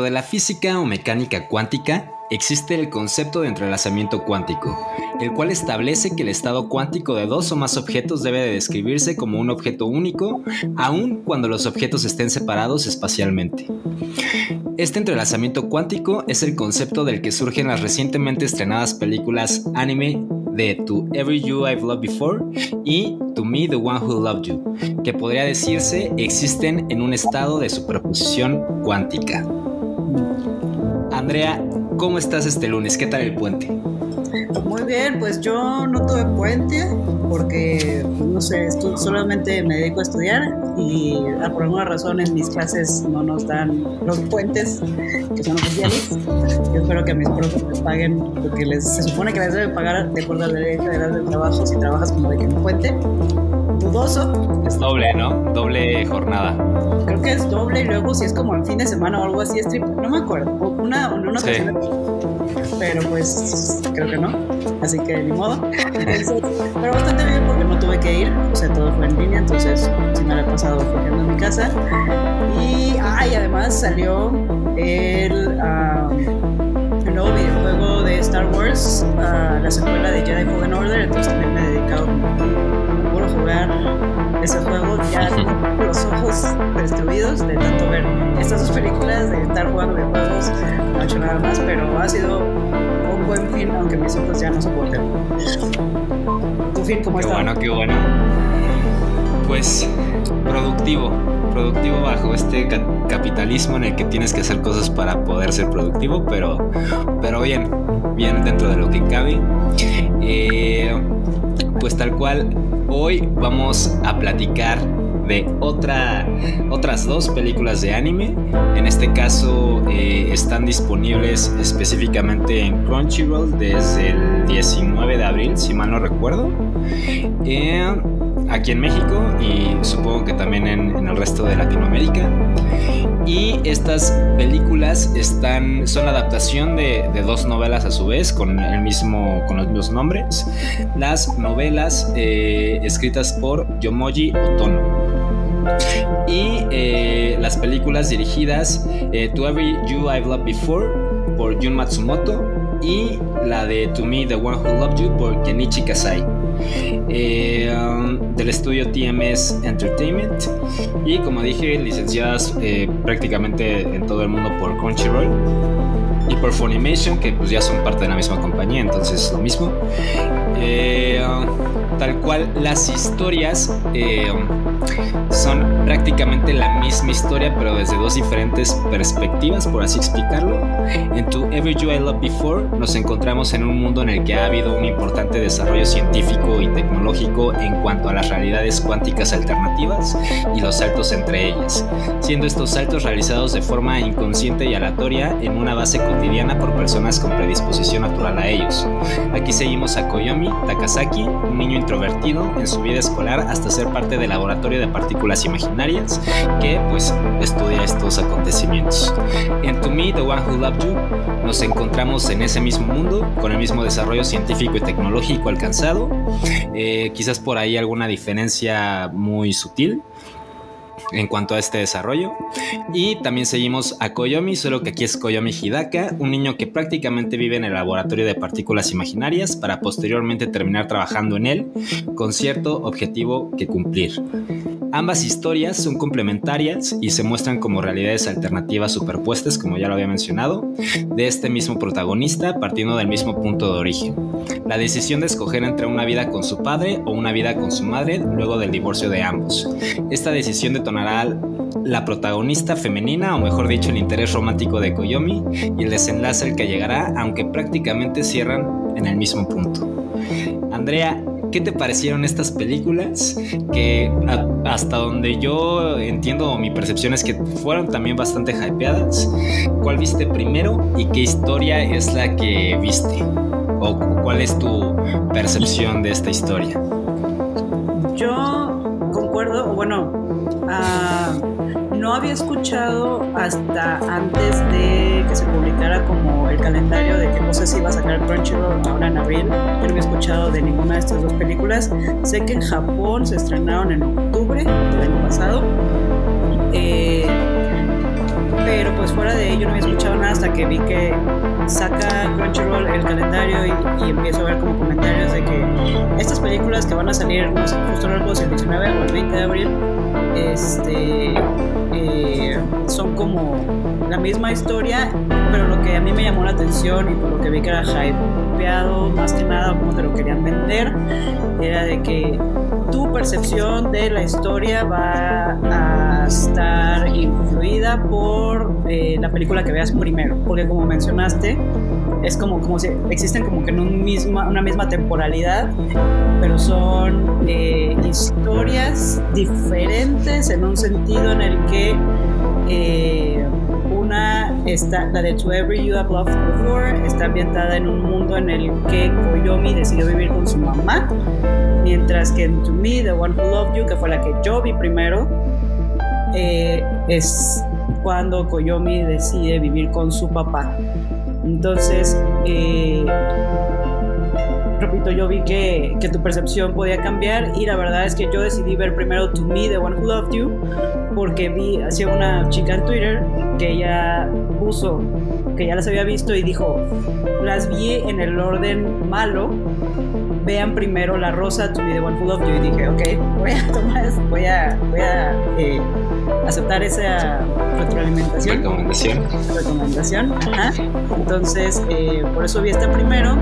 De la física o mecánica cuántica existe el concepto de entrelazamiento cuántico, el cual establece que el estado cuántico de dos o más objetos debe de describirse como un objeto único, aun cuando los objetos estén separados espacialmente. Este entrelazamiento cuántico es el concepto del que surgen las recientemente estrenadas películas anime de To Every You I've Loved Before y To Me the One Who Loved You, que podría decirse existen en un estado de superposición cuántica. Andrea, ¿cómo estás este lunes? ¿Qué tal el puente? Muy bien, pues yo no tuve puente porque, no sé, solamente me dedico a estudiar y por alguna razón en mis clases no nos dan los puentes que son oficiales. Yo espero que mis profes les paguen porque les, se supone que les deben pagar de acuerdo a la ley federal del trabajo si trabajas como de que en puente. Dudoso, Es doble, ¿no? Doble jornada. creo que es doble y luego si es como el fin de semana o algo así es triple, no me acuerdo. O Una, una Sí. pero pues creo que no, así que ni modo. Entonces, pero bastante bien porque no tuve que ir, o sea, todo fue en línea, entonces sí me la he pasado flojando en mi casa. Y, ah, y además salió el, ah, el nuevo videojuego de Star Wars, ah, la secuela de Jedi Fallen Order, entonces también me he dedicado jugar ese juego, ya tengo los ojos destruidos de tanto ver estas dos películas, de estar jugando videojuegos, no he hecho nada más, pero ha sido un buen fin, aunque mis ojos ya no soportan. ¿Tu fin cómo Qué está? bueno, qué bueno. Pues productivo, productivo bajo este ca- capitalismo en el que tienes que hacer cosas para poder ser productivo, pero, pero bien, bien dentro de lo que cabe. Eh, pues tal cual, hoy vamos a platicar de otra, otras dos películas de anime. En este caso eh, están disponibles específicamente en Crunchyroll desde el 19 de abril, si mal no recuerdo. Eh, aquí en México y supongo que también en, en el resto de Latinoamérica. Y estas películas están, son adaptación de, de dos novelas a su vez con, el mismo, con los mismos nombres. Las novelas eh, escritas por Yomoji Otono. Y eh, las películas dirigidas eh, To Every You I've Loved Before por Jun Matsumoto y la de To Me The One Who Loved You por Kenichi Kasai. Eh, um, del estudio TMS Entertainment. Y como dije licenciadas eh, prácticamente en todo el mundo por Crunchyroll y por Funimation que pues ya son parte de la misma compañía entonces lo mismo. Eh, um, tal cual las historias eh, son prácticamente la misma historia pero desde dos diferentes perspectivas por así explicarlo en To Every You I Loved Before nos encontramos en un mundo en el que ha habido un importante desarrollo científico y tecnológico en cuanto a las realidades cuánticas alternativas y los saltos entre ellas, siendo estos saltos realizados de forma inconsciente y aleatoria en una base cotidiana por personas con predisposición natural a ellos. Aquí seguimos a Koyomi Takasaki, un niño introvertido en su vida escolar hasta ser parte del laboratorio de partículas imaginarias que pues estudia estos acontecimientos. En To Me, The One Who Loved You, nos encontramos en ese mismo mundo, con el mismo desarrollo científico y tecnológico alcanzado, eh, quizás por ahí alguna diferencia muy sutil en cuanto a este desarrollo. Y también seguimos a Koyomi, solo que aquí es Koyomi Hidaka, un niño que prácticamente vive en el laboratorio de partículas imaginarias para posteriormente terminar trabajando en él con cierto objetivo que cumplir. Ambas historias son complementarias y se muestran como realidades alternativas superpuestas, como ya lo había mencionado, de este mismo protagonista partiendo del mismo punto de origen. La decisión de escoger entre una vida con su padre o una vida con su madre luego del divorcio de ambos. Esta decisión la protagonista femenina, o mejor dicho, el interés romántico de Koyomi y el desenlace al que llegará, aunque prácticamente cierran en el mismo punto. Andrea, ¿qué te parecieron estas películas? Que hasta donde yo entiendo, mi percepción es que fueron también bastante hypeadas. ¿Cuál viste primero y qué historia es la que viste? ¿O cuál es tu percepción de esta historia? Yo bueno, ah, no había escuchado hasta antes de que se publicara como el calendario de qué cosas iba a sacar Crunchyroll ahora en abril. Yo no había escuchado de ninguna de estas dos películas. Sé que en Japón se estrenaron en octubre del año pasado. Pero pues fuera de ello no había escuchado nada hasta que vi que saca Crunchyroll el calendario y, y empiezo a ver como comentarios de que estas películas que van a salir no sé, justo luego el 19 o el 20 de abril este eh, son como la misma historia pero lo que a mí me llamó la atención y por lo que vi que era hypeado más que nada como te lo querían vender era de que tu percepción de la historia va a estar influida por eh, la película que veas primero, porque como mencionaste, es como, como si existen como que en un misma, una misma temporalidad, pero son eh, historias diferentes en un sentido en el que eh, una está, la de To Every You Have Loved Before, está ambientada en un mundo en el que Koyomi decidió vivir con su mamá, mientras que en To Me, The One Who Loved You, que fue la que yo vi primero, eh, es cuando Koyomi decide vivir con su papá. Entonces, eh, repito, yo vi que, que, tu percepción podía cambiar y la verdad es que yo decidí ver primero To Me, The One Who Loved You, porque vi hacia una chica en Twitter que ella puso, que ya las había visto y dijo, las vi en el orden malo, vean primero La Rosa, To Me, The One Who Loved You y dije, ok, voy a tomar, voy a, voy a eh, aceptar esa retroalimentación. Recomendación. Recomendación, ajá. Entonces, eh, por eso vi esta primero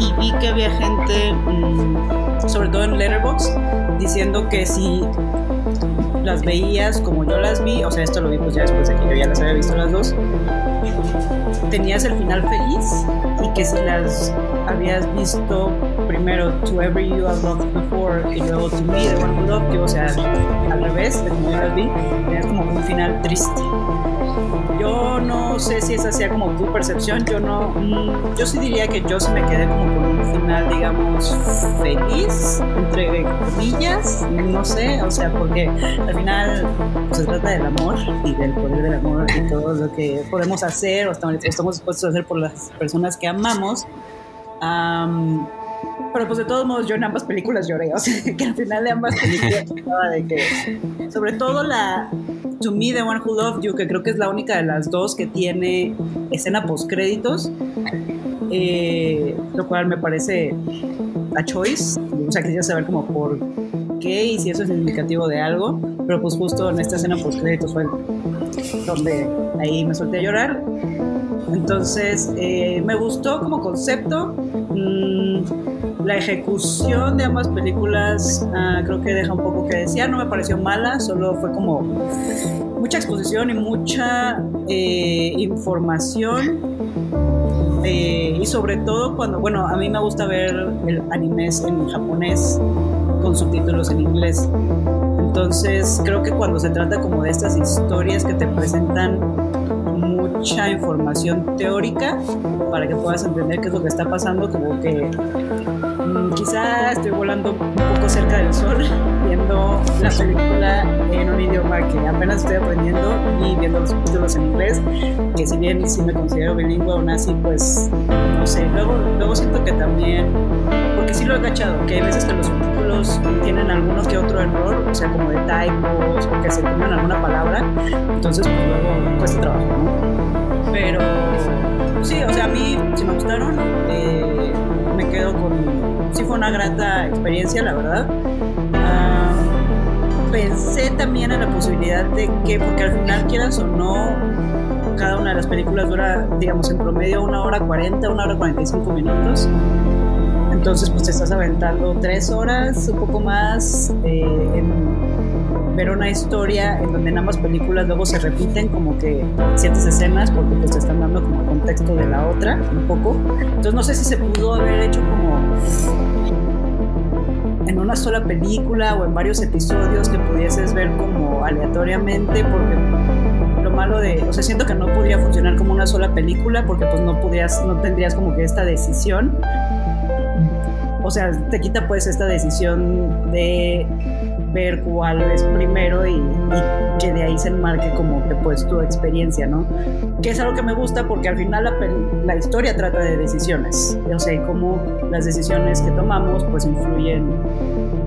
y vi que había gente, mmm, sobre todo en Letterboxd, diciendo que si las veías como yo las vi, o sea, esto lo vi pues ya después de que yo ya las había visto las dos, tenías el final feliz y que si las habías visto primero To Every You Have Loved Before y luego To Me, The One Who Loved You, o sea, al revés de como yo las vi, tenías como un final triste. Yo no sé si esa sea como tu percepción, yo no, mmm, yo sí diría que yo sí me quedé como con un final, digamos, feliz, entre comillas, no sé, o sea, porque al final pues, se trata del amor y del poder del amor y todo lo que podemos hacer o estamos dispuestos a hacer por las personas que amamos. Um, pero pues de todos modos yo en ambas películas lloré, o sea, que al final de ambas películas de que, sobre todo la To Me, The One Who Loved You, que creo que es la única de las dos que tiene escena post créditos, eh, lo cual me parece a choice, o sea, quisiera saber como por qué y si eso es significativo de algo, pero pues justo en esta escena post créditos fue donde ahí me solté a llorar. Entonces, eh, me gustó como concepto. Mmm, la ejecución de ambas películas uh, creo que deja un poco que decir. No me pareció mala, solo fue como mucha exposición y mucha eh, información. Eh, y sobre todo cuando, bueno, a mí me gusta ver el anime en japonés con subtítulos en inglés. Entonces, creo que cuando se trata como de estas historias que te presentan mucha información teórica para que puedas entender qué es lo que está pasando, como que quizá estoy volando un poco cerca del sol viendo la película en un idioma que apenas estoy aprendiendo y viendo los subtítulos en inglés, que si bien sí me considero bilingüe aún así, pues no sé, luego, luego siento que también, porque sí lo he cachado, que hay veces que los subtítulos tienen alguno que otro error, o sea, como de typos o que se comen alguna palabra, entonces pues luego cuesta trabajo, ¿no? Pero sí, o sea, a mí sí me gustaron, eh, quedo con, sí fue una grata experiencia, la verdad. Uh, pensé también en la posibilidad de que, porque al final quieras o no, cada una de las películas dura, digamos, en promedio una hora 40, una hora 45 minutos. Entonces, pues te estás aventando tres horas, un poco más, eh, en ver una historia en donde en ambas películas luego se repiten como que ciertas escenas porque pues te están dando como el contexto de la otra un poco. Entonces no sé si se pudo haber hecho como en una sola película o en varios episodios que pudieses ver como aleatoriamente, porque lo malo de, o sea, siento que no podría funcionar como una sola película porque pues no podrías, no tendrías como que esta decisión. O sea, te quita pues esta decisión de ver cuál es primero y, y que de ahí se enmarque como que pues tu experiencia, ¿no? Que es algo que me gusta porque al final la, la historia trata de decisiones, o sea, cómo las decisiones que tomamos pues influyen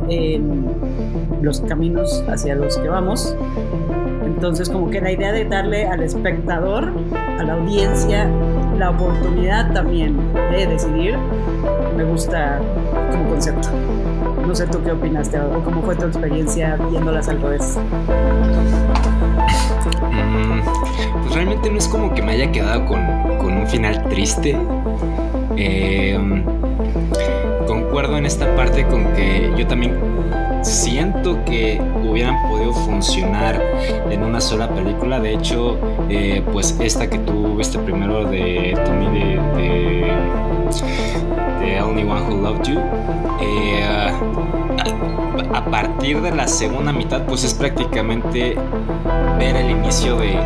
en los caminos hacia los que vamos. Entonces como que la idea de darle al espectador, a la audiencia, la oportunidad también de decidir, me gusta como concepto. No sé tú qué opinaste o cómo fue tu experiencia viéndolas al revés. Mm, pues realmente no es como que me haya quedado con, con un final triste. Eh, concuerdo en esta parte con que yo también siento que hubieran podido funcionar en una sola película. De hecho, eh, pues esta que tú viste primero de Tommy de, de Only One Who Loved You. eh, a, a partir de la segunda mitad, pues es prácticamente ver el inicio de,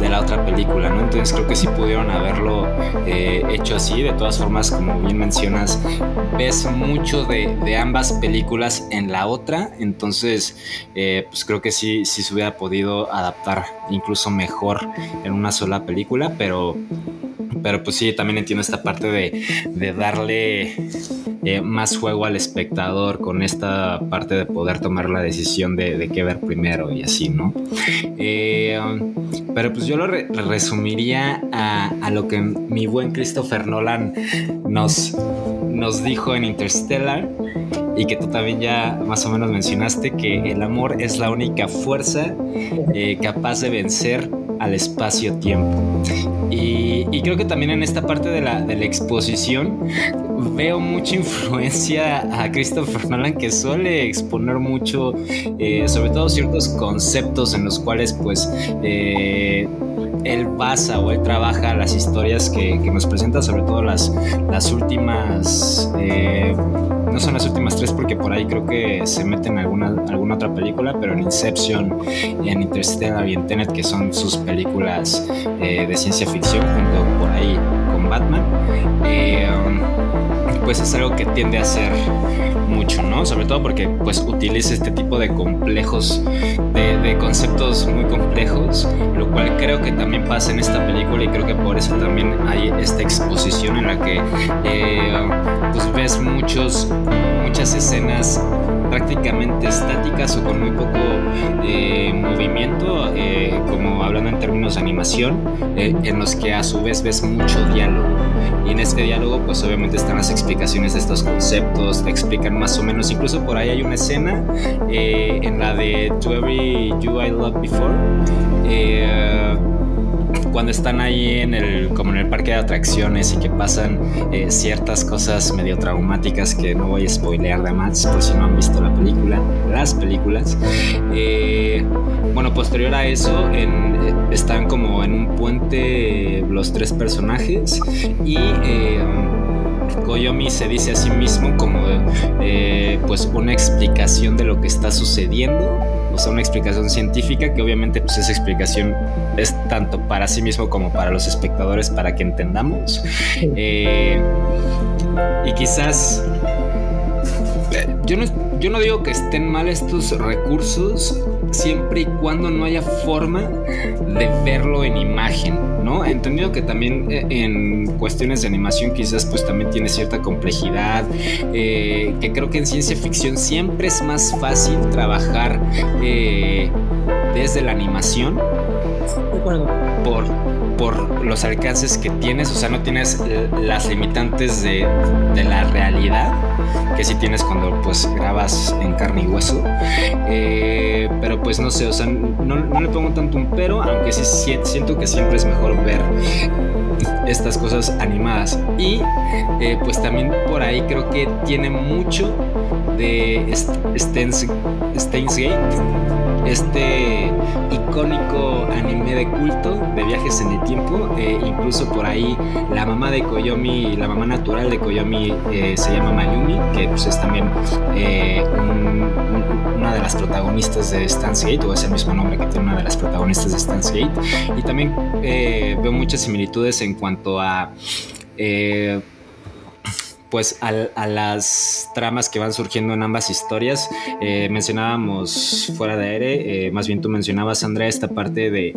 de la otra película, ¿no? Entonces creo que sí pudieron haberlo eh, hecho así. De todas formas, como bien mencionas, ves mucho de, de ambas películas en la otra. Entonces, eh, pues creo que sí, sí se hubiera podido adaptar incluso mejor en una sola película, pero pero pues sí, también entiendo esta parte de, de darle eh, más juego al espectador con esta parte de poder tomar la decisión de, de qué ver primero y así, ¿no? Eh, pero pues yo lo re- resumiría a, a lo que mi buen Christopher Nolan nos, nos dijo en Interstellar y que tú también ya más o menos mencionaste, que el amor es la única fuerza eh, capaz de vencer al espacio-tiempo. Y, creo que también en esta parte de la, exposición veo mucha influencia a Christopher Nolan que suele exponer mucho, eh, sobre todo ciertos conceptos en los cuales pues eh, él basa o él trabaja las historias que, nos presenta, sobre todo las, las últimas... eh, no son las últimas tres porque por ahí creo que se meten en alguna, alguna otra película, pero en Inception, en Interstellar y en que son sus películas eh, de ciencia ficción, junto por ahí con Batman, eh, pues es algo que tiende a hacer mucho, ¿no? Sobre todo porque pues utiliza este tipo de complejos, de, de conceptos muy complejos, lo cual creo que también pasa en esta película y creo que por eso también hay esta exposición en la que eh, pues ves muchos, muchas escenas prácticamente estáticas o con muy poco eh, movimiento, eh, como hablando en términos de animación, eh, en los que a su vez ves mucho diálogo. Y en este diálogo, pues obviamente están las explicaciones de estos conceptos, te explican más o menos, incluso por ahí hay una escena eh, en la de To Every You I Loved Before. Cuando están ahí en el como en el parque de atracciones y que pasan eh, ciertas cosas medio traumáticas que no voy a spoilear de más por si no han visto la película las películas Eh, bueno posterior a eso eh, están como en un puente los tres personajes y Koyomi se dice a sí mismo como pues una explicación de lo que está sucediendo o sea, una explicación científica que obviamente pues esa explicación es tanto para sí mismo como para los espectadores para que entendamos. Eh, y quizás eh, yo no, yo no digo que estén mal estos recursos siempre y cuando no haya forma de verlo en imagen, ¿no? Entendido que también eh, en cuestiones de animación quizás pues también tiene cierta complejidad, eh, que creo que en ciencia ficción siempre es más fácil trabajar eh, desde la animación De acuerdo. por, por los alcances que tienes, o sea, no tienes eh, las limitantes de, de la realidad que sí tienes cuando pues grabas en carne y hueso. Eh, pero pues no sé, o sea, no, no le pongo tanto un pero, aunque sí si- siento que siempre es mejor ver estas cosas animadas. Y eh, pues también por ahí creo que tiene mucho de St- Steins, este icónico anime de culto de viajes en el tiempo. Eh, incluso por ahí la mamá de Koyomi, la mamá natural de Koyomi eh, se llama Mayumi, que pues, es también eh, un- un- una de las protagonistas de Stance Gate, o es el mismo nombre que tiene una de las protagonistas de Stance Gate. Y también veo muchas similitudes en cuanto a... pues a, las tramas que van surgiendo en ambas historias. Eh, mencionábamos fuera de aire, eh, más bien tú mencionabas, Andrea, esta parte de,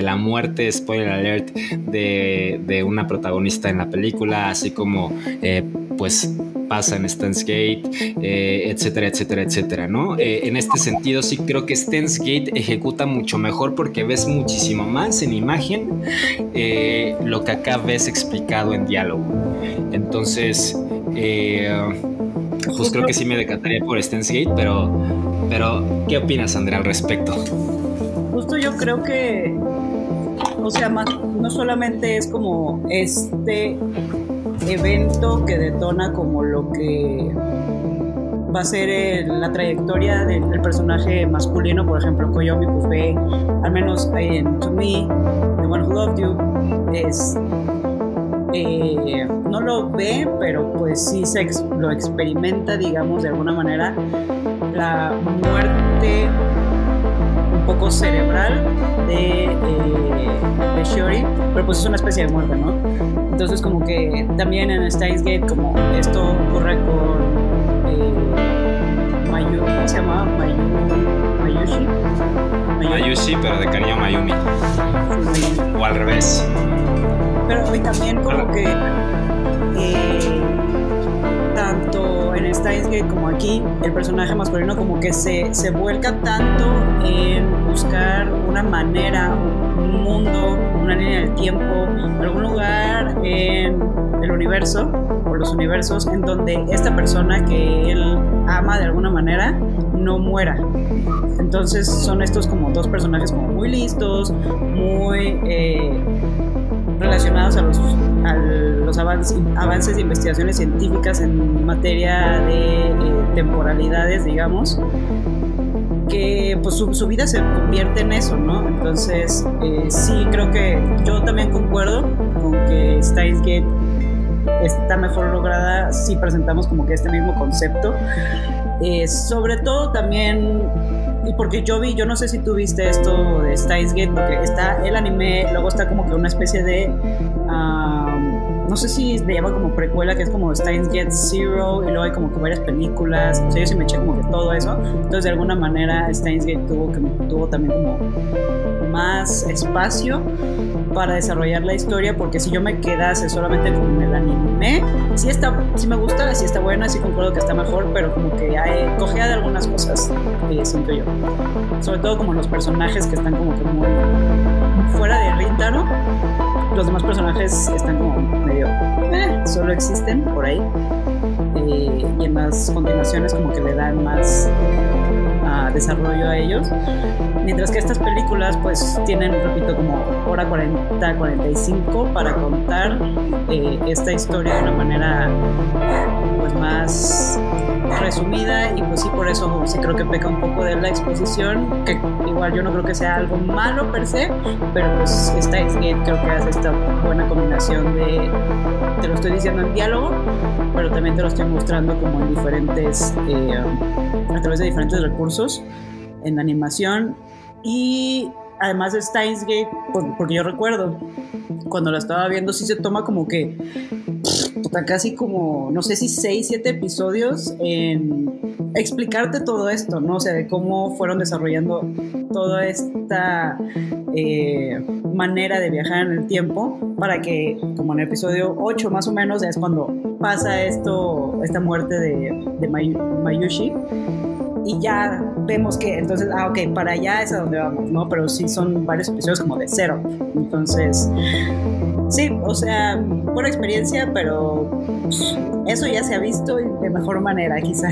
la muerte, spoiler alert, de, de una protagonista en la película, así como eh, pues pasa en Stance Gate, eh, etcétera, etcétera, etcétera, ¿no? Eh, en este sentido sí creo que Stance Gate ejecuta mucho mejor porque ves muchísimo más en imagen eh, lo que acá ves explicado en diálogo. Entonces, pues creo que sí me decataría por Stance Gate, pero, pero ¿qué opinas, Andrea, al respecto? Justo yo creo que, o sea, más, no solamente es como este evento que detona como lo que va a ser la trayectoria del, personaje masculino, por ejemplo, Koyomi ve, al menos en To Me, The One Who Loved You, es eh, no lo ve, pero pues sí se lo experimenta, digamos, de alguna manera, la muerte un poco cerebral de, eh, de Shiori, pero pues es una especie de muerte, ¿no? Entonces como que también en Steins Gate, como esto ocurre con eh, Mayu, ¿cómo se llama? Mayu, Mayushi. Mayu- Mayushi, pero de cariño Mayumi. Mayu- O al revés. Pero hoy también como que eh, tanto en Steins Gate como aquí, el personaje masculino como que se, se vuelca tanto en buscar una manera, un mundo, una línea del tiempo, algún lugar en el universo o los universos en donde esta persona que él ama de alguna manera no muera. Entonces son estos como dos personajes como muy listos, muy... eh, relacionados a los, a los avances, avances de investigaciones científicas en materia de eh, temporalidades, digamos, que pues su, su vida se convierte en eso, ¿no? Entonces, eh, sí, creo que yo también concuerdo con que Steins Gate está mejor lograda si presentamos como que este mismo concepto. Eh, sobre todo también, y porque yo vi, yo no sé si tú viste esto de Steins Gate, porque está el anime, luego está como que una especie de, um, no sé si le llaman como precuela, que es como Steins Gate Zero, y luego hay como que varias películas, o sea, yo sí me eché como que todo eso, entonces de alguna manera Steins Gate tuvo, que, tuvo también como más espacio para desarrollar la historia porque si yo me quedase solamente con el anime sí está sí me gusta sí está buena sí concuerdo que está mejor pero como que hay cogea de algunas cosas eh, siento yo. Sobre todo como los personajes que están como que muy fuera de Rintaro los demás personajes están como medio eh, solo existen por ahí eh, y en las continuaciones como que le dan más desarrollo a ellos. Mientras que estas películas pues tienen, repito, como hora 40, 45 para contar eh, esta historia de una manera pues más resumida y pues sí por eso sí creo que peca un poco de la exposición, que igual yo no creo que sea algo malo per se, pero pues Steins Gate creo que hace esta buena combinación de, te lo estoy diciendo en diálogo, pero también te lo estoy mostrando como en diferentes, eh, a través de diferentes recursos en animación y además de Steins Gate, por- porque yo recuerdo cuando la estaba viendo, sí se toma como que puta, casi como, no sé si 6, 7 episodios en explicarte todo esto, ¿no? O sea, de cómo fueron desarrollando toda esta eh, manera de viajar en el tiempo para que, como en el episodio 8 más o menos, es cuando pasa esto, esta muerte de, de Mayu- Mayushi y ya vemos que entonces, ah, ok, para allá es a donde vamos, ¿no? Pero sí son varios episodios como de cero. Entonces, sí, o sea, por experiencia, pero eso ya se ha visto de mejor manera, quizá.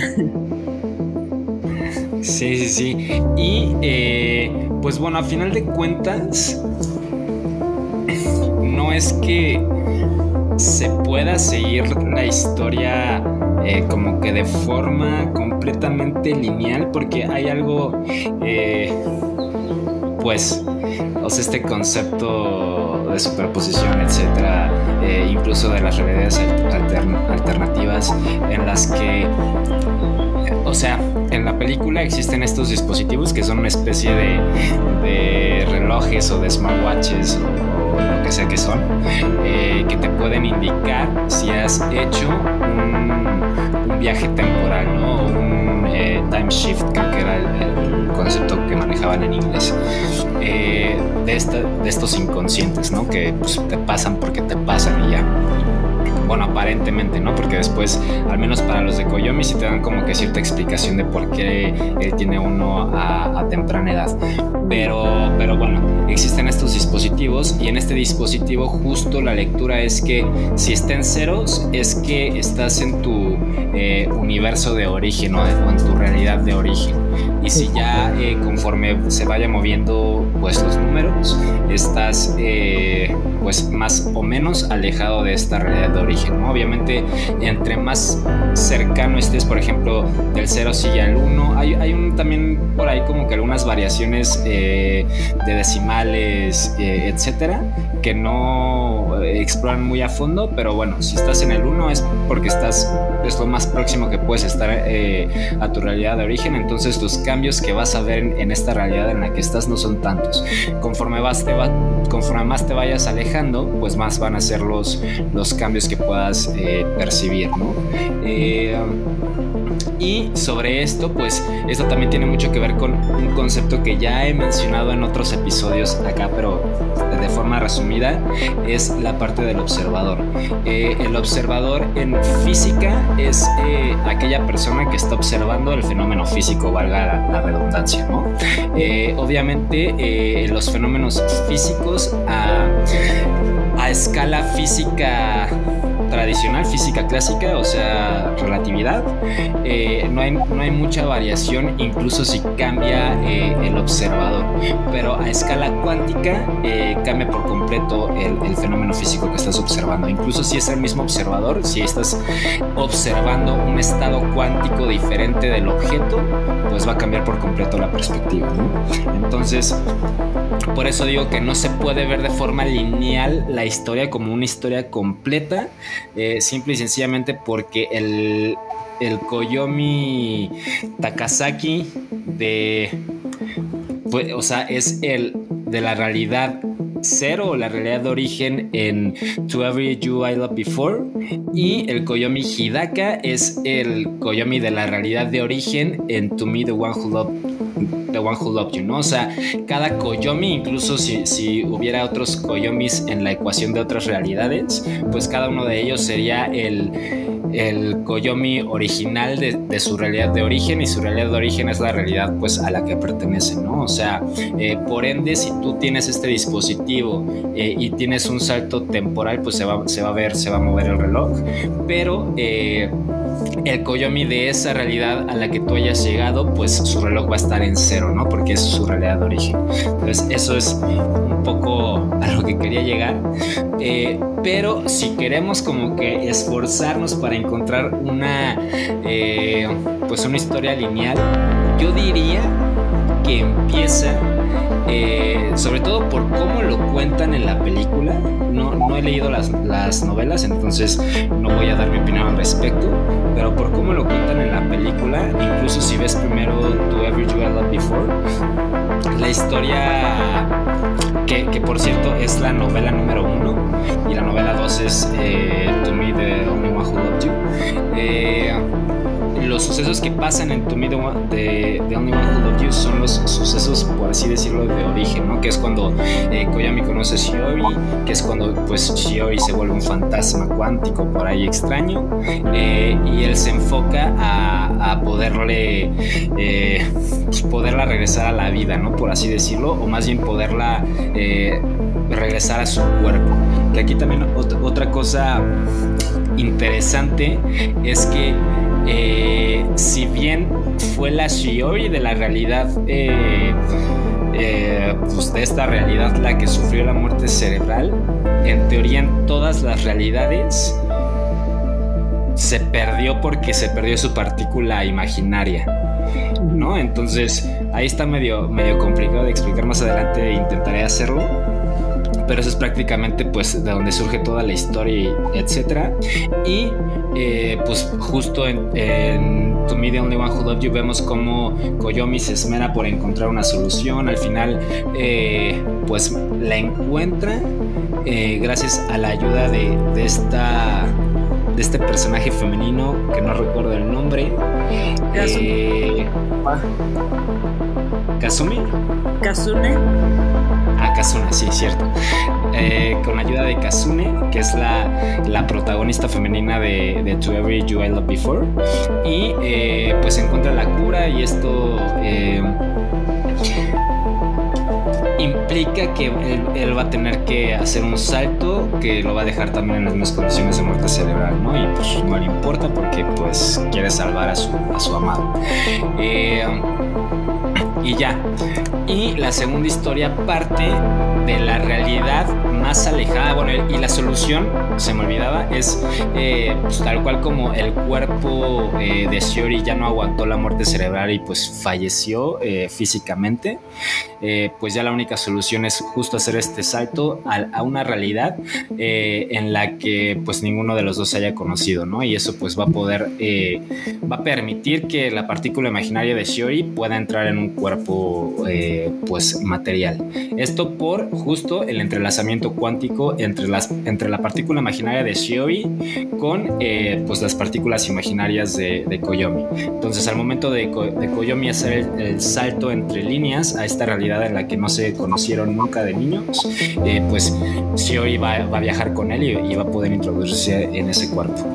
Sí, sí, sí. Y eh, pues bueno, a final de cuentas, no es que se pueda seguir la historia eh, como que de forma completa completamente lineal porque hay algo, eh, pues, o sea, este concepto de superposición, etcétera, eh, incluso de las realidades altern- alternativas en las que o sea, en la película existen estos dispositivos que son una especie de, de relojes o de smartwatches que sea que son, eh, que te pueden indicar si has hecho un, viaje temporal, ¿no? Un eh, time shift, creo que era el, concepto que manejaban en inglés. Eh, de estos inconscientes, ¿no? Que pues, te pasan porque te pasan y ya bueno, aparentemente, ¿no? Porque después, al menos para los de Koyomi, sí te dan como que cierta explicación de por qué él tiene uno a, a temprana edad. Pero, pero bueno, existen estos dispositivos y en este dispositivo justo la lectura es que si está en ceros es que estás en tu eh, universo de origen ¿no? o en tu realidad de origen. Y si ya eh, conforme se vaya moviendo pues los números, estás eh, pues más o menos alejado de esta realidad de origen. ¿no? Obviamente, entre más cercano estés, por ejemplo, del 0 sigue al 1, hay, hay un, también por ahí como que algunas variaciones eh, de decimales, eh, etcétera, que no eh, exploran muy a fondo, pero bueno, si estás en el 1 es porque estás, es lo más próximo que puedes estar eh, a tu realidad de origen, entonces los cambios que vas a ver en, en esta realidad en la que estás no son tantos. Conforme, vas, te va, conforme más te vayas alejando, pues más van a ser los, los cambios que puedas eh, percibir, ¿no? Eh, y sobre esto, pues esto también tiene mucho que ver con un concepto que ya he mencionado en otros episodios acá, pero de forma resumida, es la parte del observador. Eh, el observador en física es eh, aquella persona que está observando el fenómeno físico, valga la, redundancia, ¿no? Eh, obviamente los fenómenos físicos a escala física tradicional, física clásica, o sea, relatividad, eh, no, hay, no hay mucha variación, incluso si cambia eh, el observador, pero a escala cuántica eh, cambia por completo el, el, fenómeno físico que estás observando. Incluso si es el mismo observador, si estás observando un estado cuántico diferente del objeto, pues va a cambiar por completo la perspectiva. ¿no? Entonces, por eso digo que no se puede ver de forma lineal la historia como una historia completa, eh, simple y sencillamente porque el, el Koyomi Takasaki de... Pues, o sea, es el de la realidad cero la realidad de origen en To Every You I Loved Before y el Koyomi Hidaka es el Koyomi de la realidad de origen en To Me The One Who Loved The One Who Loved You, ¿no? O sea, cada Koyomi, incluso si, si, hubiera otros Koyomis en la ecuación de otras realidades, pues cada uno de ellos sería el, el Koyomi original de, de, su realidad de origen y su realidad de origen es la realidad pues a la que pertenece, ¿no? O sea, eh, por ende, si tú tienes este dispositivo eh, y tienes un salto temporal, pues se va, se va a ver, se va a mover el reloj, pero... Eh, el Koyomi de esa realidad a la que tú hayas llegado, pues su reloj va a estar en cero, ¿no? Porque es su realidad de origen. Entonces, eso es un poco a lo que quería llegar. Eh, pero si queremos como que esforzarnos para encontrar una, eh, pues una historia lineal, yo diría que empieza eh, sobre todo por cómo lo cuentan en la película. No, no he leído las, las, novelas, entonces no voy a dar mi opinión al respecto, pero por cómo lo cuentan en la película, incluso si ves primero To Every You I Loved Before, la historia que, que, por cierto es la novela número uno y la novela dos es To Me The One Who Loved You. Eh, los sucesos que pasan en To Me The, One, the, the Only One Who Loved You son los sucesos, por así decirlo, de origen, ¿no? Que es cuando eh, Koyami conoce a Shiori, que es cuando pues Shiori se vuelve un fantasma cuántico por ahí extraño, eh, y él se enfoca a, poderle, eh, pues poderla regresar a la vida, ¿no? Por así decirlo, o más bien poderla regresar a su cuerpo. Que aquí también ot otra cosa interesante es que eh, si bien fue la Shiori de la realidad, eh, eh, pues de esta realidad la que sufrió la muerte cerebral, en teoría en todas las realidades se perdió porque se perdió su partícula imaginaria. ¿No? Entonces ahí está medio, medio complicado de explicar más adelante, intentaré hacerlo pero eso es prácticamente pues de donde surge toda la historia, etcétera. Y eh, pues justo en, en, To Me The Only One Who Loved You vemos cómo Koyomi se esmera por encontrar una solución. Al final eh, pues la encuentra eh, gracias a la ayuda de, de esta de este personaje femenino que no recuerdo el nombre. Eh, Kazumi. Kazune. Kazune, sí, cierto. Eh, con ayuda de Kazune, que es la, la protagonista femenina de, To Every You I Loved Before. Y eh, pues encuentra la cura y esto eh, implica que él, él, va a tener que hacer un salto que lo va a dejar también en las mismas condiciones de muerte cerebral, ¿no? Y pues no le importa porque pues quiere salvar a su, a su amado. Eh, y ya. Y la segunda historia parte de la realidad más alejada. Bueno, y la solución, se me olvidaba, es eh, pues, tal cual como el cuerpo eh, de Shiori ya no aguantó la muerte cerebral y pues falleció eh, físicamente. pues ya la única solución es justo hacer este salto a, a una realidad en la que pues ninguno de los dos se haya conocido, ¿no? Y eso pues va a poder, va a permitir que la partícula imaginaria de Shiori pueda entrar en un cuerpo eh, pues material. Esto por justo el entrelazamiento cuántico entre, las, entre la partícula imaginaria de Shiori con eh, pues las partículas imaginarias de, de, Koyomi. Entonces al momento de, de Koyomi hacer el, el, salto entre líneas a esta realidad en la que no se conocieron nunca de niños, eh, pues Shiori va, va, a viajar con él y, y, va a poder introducirse en ese cuerpo.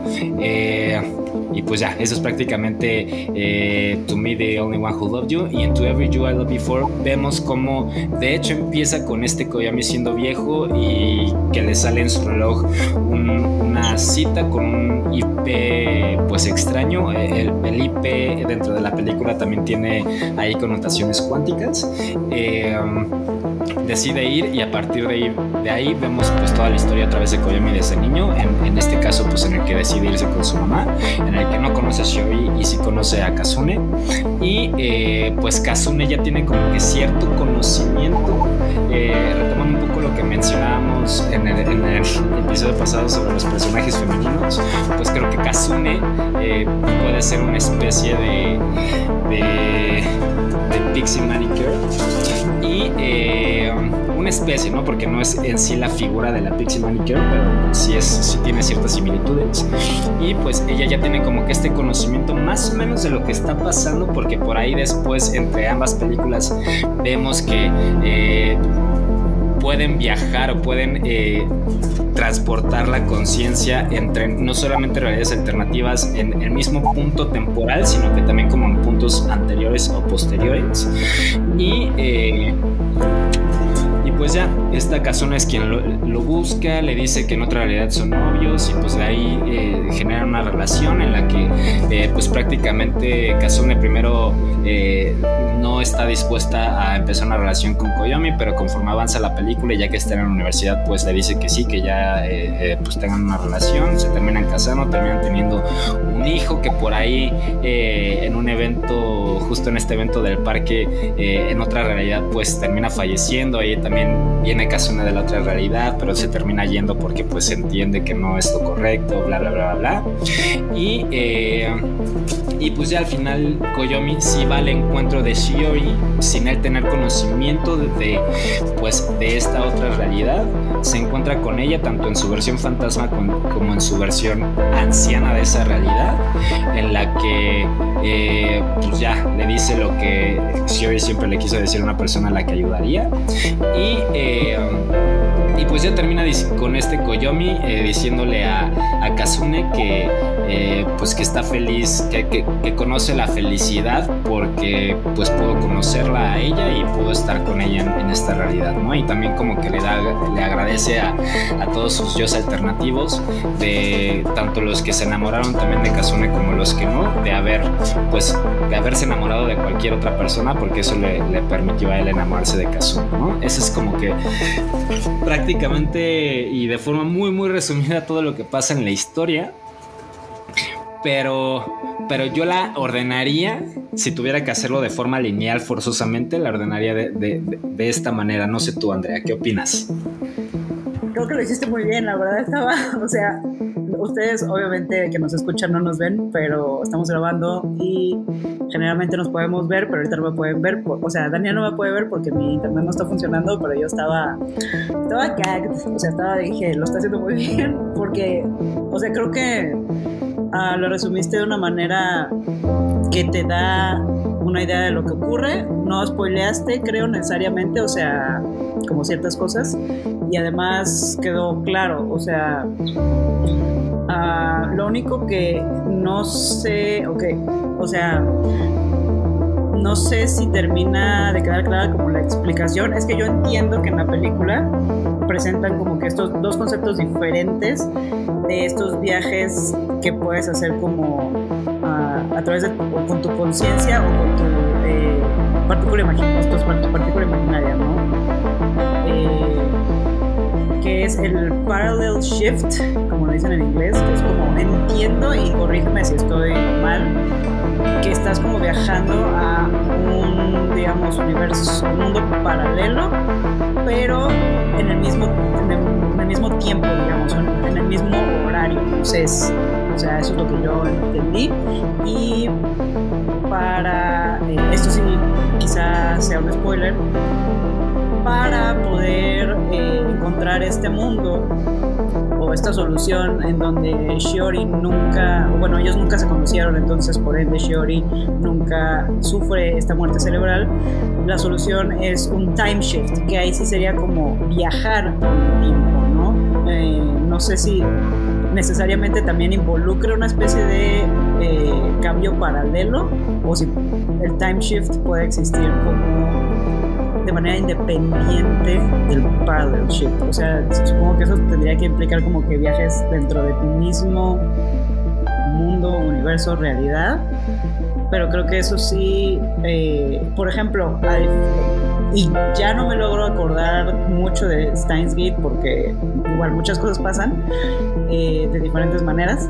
y pues ya, eso es prácticamente To Me The Only One Who Loved You y en To Every You I Loved Before vemos como de hecho empieza con este Koyami siendo viejo y que le sale en su reloj un, una cita con un IP pues extraño. El, IP dentro de la película también tiene ahí connotaciones cuánticas. Eh, decide ir y a partir de ahí, de vemos pues toda la historia a través de Koyomi desde niño, en, en, este caso pues en el que decide irse con su mamá, en el que no conoce a Shiori y sí conoce a Kazune. Y eh, pues Kazune ya tiene como que cierto conocimiento, eh, retomando un poco lo que mencionábamos en el, episodio pasado sobre los personajes femeninos, pues creo que Kazune eh, puede ser una especie de Pixie Manicure y eh, una especie, ¿no? Porque no es en sí la figura de la Pixie Manicure, pero sí, es, sí tiene ciertas similitudes. Y pues ella ya tiene como que este conocimiento más o menos de lo que está pasando, porque por ahí después entre ambas películas vemos que eh, pueden viajar o pueden eh, transportar la conciencia entre no solamente realidades alternativas en el mismo punto temporal, sino que también como en puntos anteriores o posteriores. Y eh, pues ya, esta casona es quien lo, busca, le dice que en otra realidad son novios y pues de ahí eh, genera una relación en la que eh, pues prácticamente Kazune primero eh, no está dispuesta a empezar una relación con Koyomi, pero conforme avanza la película ya que está en la universidad pues le dice que sí, que ya pues tengan una relación, se terminan casando, terminan teniendo un hijo que por ahí en un evento, justo en este evento del parque, en otra realidad pues termina falleciendo, ahí también viene Kazune de la otra realidad, pero se termina yendo porque pues entiende que no es lo correcto, bla, bla, bla, bla. Y, eh, y pues ya al final Koyomi sí va al encuentro de Shiori sin él tener conocimiento de, pues, de esta otra realidad. Se encuentra con ella tanto en su versión fantasma como en su versión anciana de esa realidad, en la que eh, pues ya le dice lo que Shiori siempre le quiso decir a una persona a la que ayudaría. Y eh, y pues ya termina con este Koyomi eh, diciéndole a, a, Kazune que eh, pues que está feliz, que, conoce la felicidad porque pues pudo conocerla a ella y pudo estar con ella en, esta realidad, ¿no? Y también como que le da, le agradece a, a todos sus dios alternativos de tanto los que se enamoraron también de Kazune como los que no, de haber pues de haberse enamorado de cualquier otra persona porque eso le, le permitió a él enamorarse de Kazune, ¿no? Ese es como que prácticamente y de forma muy muy resumida todo lo que pasa en la historia. Pero, pero yo la ordenaría, si tuviera que hacerlo de forma lineal forzosamente, la ordenaría de, de- esta manera. No sé tú, Andrea, ¿qué opinas? Creo que lo hiciste muy bien, la verdad estaba, o sea, ustedes obviamente que nos escuchan no nos ven, pero estamos grabando y generalmente nos podemos ver, pero ahorita no me pueden ver, o sea, Daniel no me puede ver porque mi internet no está funcionando, pero yo estaba, estaba gagged, o sea, estaba, dije, lo está haciendo muy bien, porque, o sea, creo que ah, lo resumiste de una manera que te da una idea de lo que ocurre, no spoileaste, creo, necesariamente, o sea, como ciertas cosas, y además quedó claro, o sea, ah, lo único que no sé, ok, o sea, no sé si termina de quedar clara como la explicación, es que yo entiendo que en la película presentan como que estos dos conceptos diferentes de estos viajes que puedes hacer como ah, a través de o con tu conciencia o con tu eh, partícula imaginaria, tu partícula imaginaria, ¿no? Que es el parallel shift, como lo dicen en inglés, que es como entiendo y corrígeme si estoy mal, que estás como viajando a un, digamos, universo, un mundo paralelo, pero en el mismo, en el, en el mismo tiempo, digamos, en el mismo horario. Entonces, o sea, eso es lo que yo entendí. Y para, eh, esto sí, quizás sea un spoiler, para poder eh, encontrar este mundo o esta solución en donde Shiori nunca, bueno, ellos nunca se conocieron, entonces por ende Shiori nunca sufre esta muerte cerebral. La solución es un time shift, que ahí sí sería como viajar con el tiempo, ¿no? Eh, no sé si necesariamente también involucra una especie de eh, cambio paralelo o si el time shift puede existir como de manera independiente del parallel shift. O sea, supongo que eso tendría que implicar como que viajes dentro de tu mismo mundo, universo, realidad. Pero creo que eso sí, eh, por ejemplo, y ya no me logro acordar mucho de Steins Gate porque igual muchas cosas pasan eh, de diferentes maneras.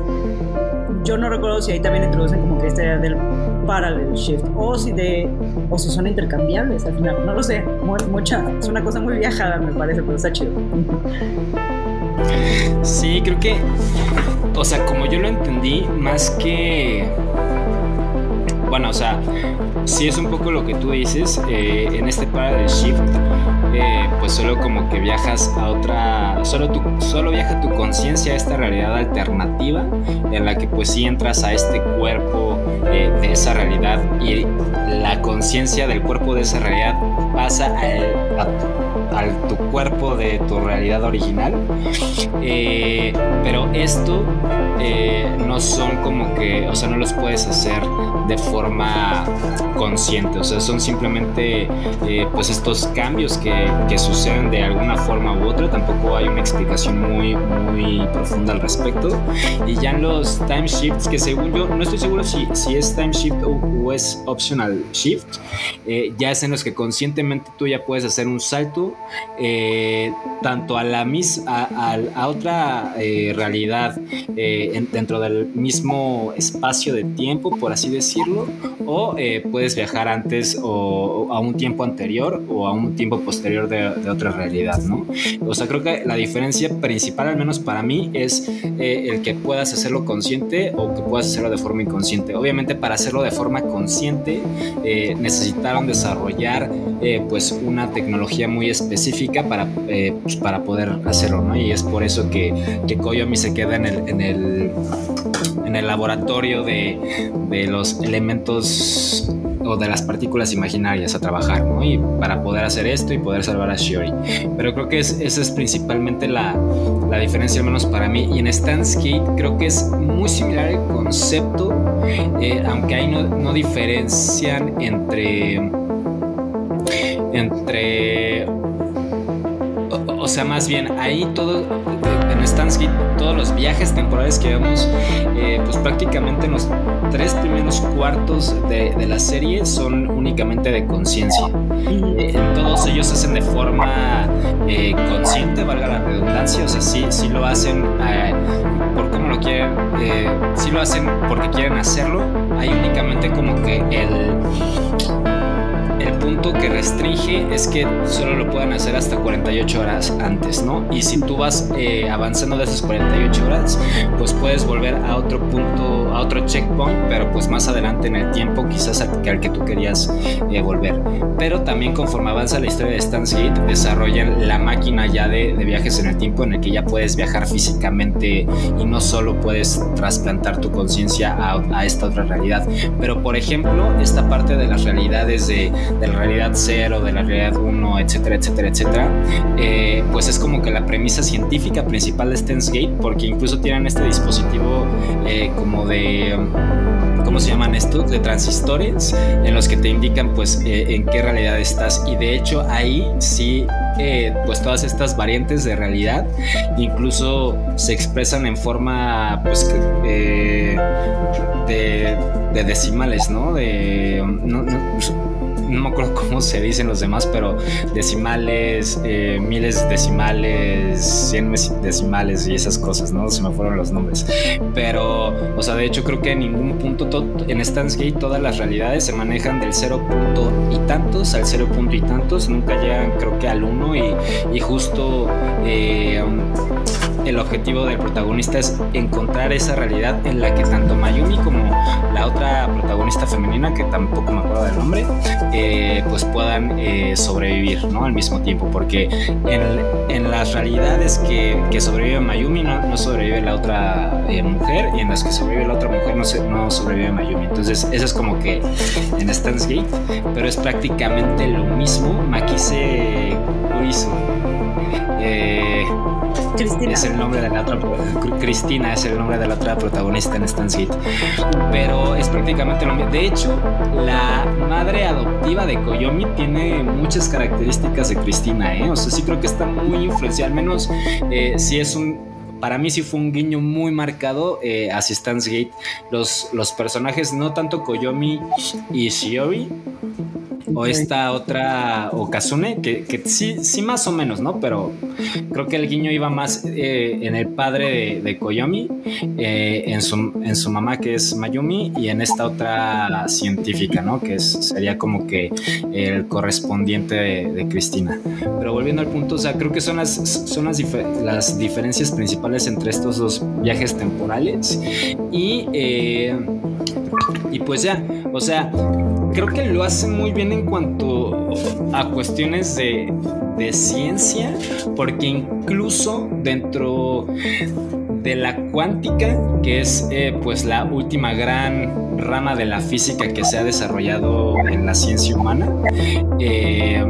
Yo no recuerdo si ahí también introducen como que esta idea del parallel shift o si de o si son intercambiables al final, no lo sé, mu- mucha es una cosa muy viajada me parece, pero está chido. Sí, creo que, o sea, como yo lo entendí, más que, bueno, o sea, sí es un poco lo que tú dices, eh, en este Parallel Shift, eh, pues solo como que viajas a otra, solo, tu, solo viaja tu conciencia a esta realidad alternativa en la que pues sí entras a este cuerpo eh, de esa realidad y la conciencia del cuerpo de esa realidad pasa al, a- al tu cuerpo de tu realidad original. Eh, pero esto eh, no son como que, o sea, no los puedes hacer de forma consciente, o sea, son simplemente eh, pues estos cambios que, que suceden de alguna forma u otra, tampoco hay una explicación muy, muy profunda al respecto. Y ya en los time shifts, que según yo, no estoy seguro si, si es time shift o, o es optional shift, eh, ya es en los que conscientemente tú ya puedes hacer un salto eh, tanto a la mis, a, otra eh, realidad eh, en- dentro del mismo espacio de tiempo, por así decirlo, o puedes viajar antes o, a un tiempo anterior o a un tiempo posterior de, otra realidad, ¿no? O sea, creo que la diferencia principal, al menos para mí, es el que puedas hacerlo consciente o que puedas hacerlo de forma inconsciente. Obviamente, para hacerlo de forma consciente, necesitaron desarrollar pues una tecnología muy específica para, eh, pues, para poder hacerlo, ¿no? Y es por eso que, que Koyomi se queda en el, en el, en el laboratorio de, de los elementos o de las partículas imaginarias a trabajar, ¿no? Y para poder hacer esto y poder salvar a Shiori. Pero creo que es, esa es principalmente la, la diferencia, al menos para mí. Y en Stan's Gate creo que es muy similar el concepto, eh, aunque ahí no, no diferencian entre entre sea más bien ahí todo en Stansky todos los viajes temporales que vemos eh, pues prácticamente en los tres primeros cuartos de, de la serie son únicamente de conciencia. Eh, todos ellos hacen de forma eh, consciente valga la redundancia o sea sí, sí lo hacen por lo quieren, sí lo hacen porque quieren hacerlo, hay únicamente como que el el punto que restringe es que solo lo puedan hacer hasta 48 horas antes, ¿no? Y si tú vas eh, avanzando de esas 48 horas, pues puedes volver a otro punto, a otro checkpoint, pero pues más adelante en el tiempo, quizás al, al que tú querías eh, volver. Pero también conforme avanza la historia de Stan's Gate, desarrollan la máquina ya de, de viajes en el tiempo en el que ya puedes viajar físicamente y no solo puedes trasplantar tu conciencia a, a esta otra realidad. Pero por ejemplo, esta parte de las realidades de de la realidad cero, de la realidad 1, etcétera, etcétera, etcétera, eh, pues es como que la premisa científica principal de Steins Gate, porque incluso tienen este dispositivo eh, como de... ¿Cómo se llaman estos? De transistores en los que te indican pues eh, en qué realidad estás y de hecho ahí sí pues todas estas variantes de realidad incluso se expresan en forma pues de, de, decimales, ¿no? De no, no me acuerdo cómo se dicen los demás, pero decimales, eh, miles decimales, cien decimales y esas cosas, ¿no? Se me fueron los nombres. Pero, o sea, de hecho creo que en ningún punto en Stans Gate todas las realidades se manejan del cero punto y tantos al cero punto y tantos, nunca llegan creo que al uno y, y justo... Eh, el objetivo del protagonista es encontrar esa realidad en la que tanto Mayumi como la otra protagonista femenina, que tampoco me acuerdo del nombre, pues puedan eh, sobrevivir ¿no? al mismo tiempo. Porque en, en las realidades que, que, sobrevive Mayumi no, no sobrevive la otra eh, mujer y en las que sobrevive la otra mujer no, se, no sobrevive Mayumi. Entonces eso es como que en Stan's Gate, pero es prácticamente lo mismo. Makise Uizu. Eh, Cristina. Es el nombre de la otra Cristina es el nombre de la otra protagonista en Stan City. Pero es prácticamente lo mismo. De hecho, la madre adoptiva de Koyomi tiene muchas características de Cristina, ¿eh? O sea, sí creo que está muy influenciada. Al menos eh, si es un para mí sí fue un guiño muy marcado eh, hacia Gate. Los, los personajes, no tanto Koyomi y Shiobi, o esta otra Okazune, que, que, sí, sí más o menos, ¿no? Pero creo que el guiño iba más eh, en el padre de, de Koyomi, eh, en, su, en su mamá que es Mayumi y en esta otra científica, ¿no? Que es, sería como que el correspondiente de, de, Cristina. Pero volviendo al punto, o sea, creo que son las, son las, difer las diferencias principales entre estos dos viajes temporales y, eh, y pues ya, o sea, creo que lo hace muy bien en cuanto a cuestiones de, de ciencia, porque incluso dentro de la cuántica, que es eh, pues la última gran rama de la física que se ha desarrollado en la ciencia humana, eh,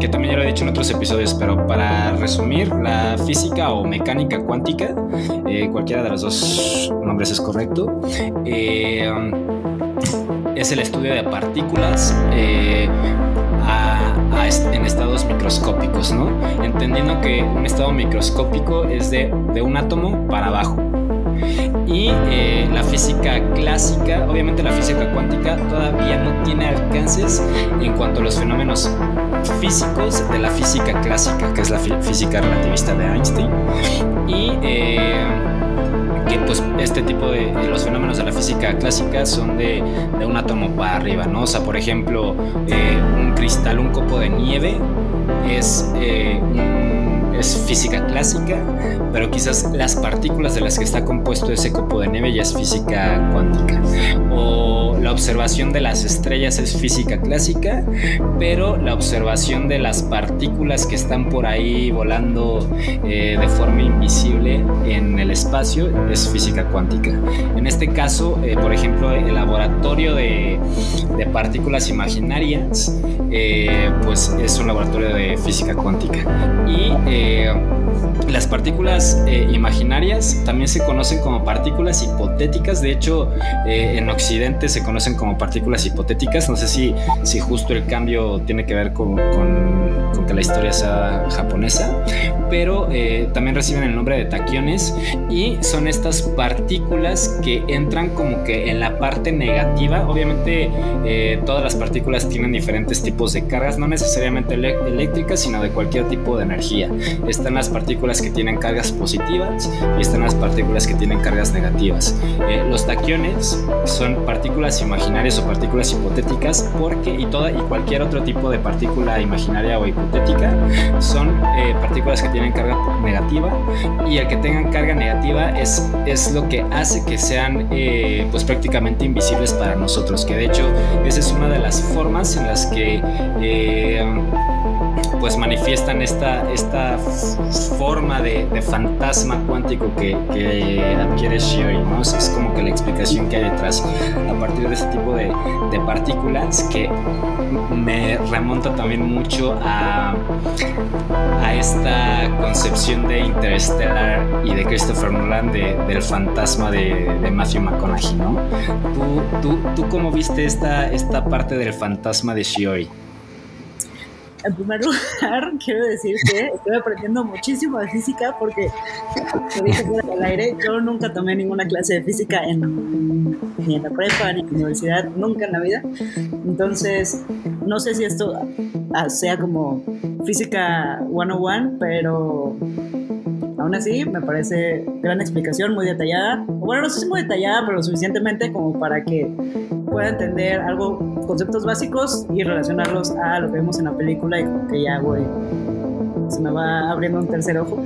que también ya lo he dicho en otros episodios, pero para resumir, la física o mecánica cuántica, eh, cualquiera de los dos nombres es correcto, eh, es el estudio de partículas eh, a, a est en estados microscópicos, ¿no? Entendiendo que un estado microscópico es de, de un átomo para abajo. Y eh, la física clásica, obviamente la física cuántica todavía no tiene alcances en cuanto a los fenómenos físicos de la física clásica, que es la física relativista de Einstein. Y eh, que pues este tipo de, de, los fenómenos de la física clásica son de, de un átomo para arriba, ¿no? O sea, por ejemplo, eh, un cristal, un copo de nieve es, eh, un, es física clásica, pero quizás las partículas de las que está compuesto ese copo de nieve ya es física cuántica. O la observación de las estrellas es física clásica, pero la observación de las partículas que están por ahí volando eh, de forma invisible en el espacio es física cuántica. En este caso, eh, por ejemplo, el laboratorio de, partículas imaginarias, eh, pues es un laboratorio de física cuántica. Y las partículas imaginarias también se conocen como partículas hipotéticas. De hecho, en Occidente se conocen como partículas hipotéticas. No sé si, si justo el cambio tiene que ver con, con, que la historia sea japonesa, pero eh, también reciben el nombre de taquiones y son estas partículas que entran como que en la parte negativa. Obviamente, eh, todas las partículas tienen diferentes tipos de cargas, no necesariamente eléctricas, sino de cualquier tipo de energía. están las partículas que tienen cargas positivas y están las partículas que tienen cargas negativas. Eh, los taquiones son partículas imaginarias o partículas hipotéticas porque y toda y cualquier otro tipo de partícula imaginaria o hipotética son eh, partículas que tienen carga negativa y el que tengan carga negativa es, es lo que hace que sean eh, pues prácticamente invisibles para nosotros que de hecho esa es una de las formas en las que pues manifiestan esta, esta forma de, fantasma cuántico que, adquiere Shiori, ¿no? Es como que la explicación que hay detrás a partir de ese tipo de, partículas que me remonta también mucho a, a esta concepción de Interstellar y de Christopher Nolan del fantasma de, de, Matthew McConaughey, ¿no? ¿Tú, tú, tú cómo viste esta, esta parte del fantasma de Shiori? En primer lugar, quiero decir que estoy aprendiendo muchísimo de física porque, lo dije fuera del aire, yo nunca tomé ninguna clase de física en, ni en la prepa ni en la universidad, nunca en la vida. Entonces, no sé si esto sea como física 101, pero Aún así, me parece gran explicación, muy detallada. Bueno, no sé si muy detallada, pero suficientemente como para que pueda entender algo, conceptos básicos y relacionarlos a lo que vemos en la película y como que ya voy, se me va abriendo un tercer ojo.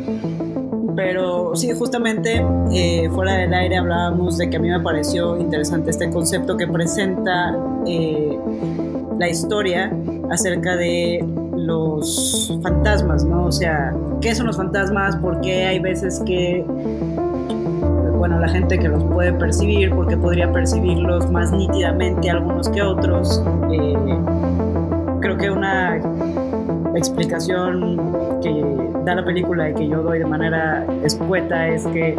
Pero sí, justamente eh, fuera del aire hablábamos de que a mí me pareció interesante este concepto que presenta eh, la historia acerca de los fantasmas, ¿no? O sea, ¿qué son los fantasmas? ¿Por qué hay veces que, bueno, la gente que los puede percibir, porque podría percibirlos más nítidamente algunos que otros? Eh, creo que una explicación que da la película y que yo doy de manera escueta es que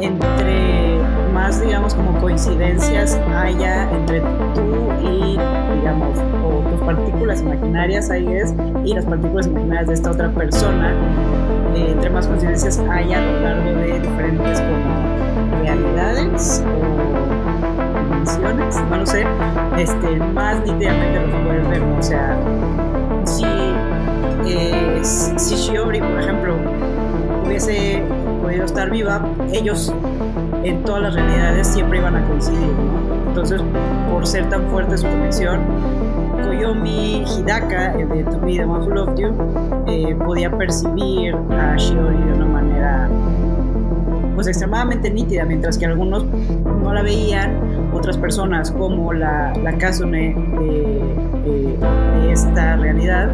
entre más, digamos, como coincidencias haya entre tú y, digamos, o tus partículas imaginarias, ahí es, y las partículas imaginarias de esta otra persona, eh, entre más coincidencias haya a lo largo de diferentes como realidades o dimensiones, no lo sé, este, más nítidamente los puedes ver, o sea, si, eh, si por ejemplo, hubiese podido estar viva, ellos en todas las realidades siempre iban a coincidir. Entonces, por ser tan fuerte su conexión, Koyomi Hidaka, el de To Be the One Loved You, eh, podía percibir a Shiori de una manera pues extremadamente nítida, mientras que algunos no la veían, otras personas como la, la Kazune de, de esta realidad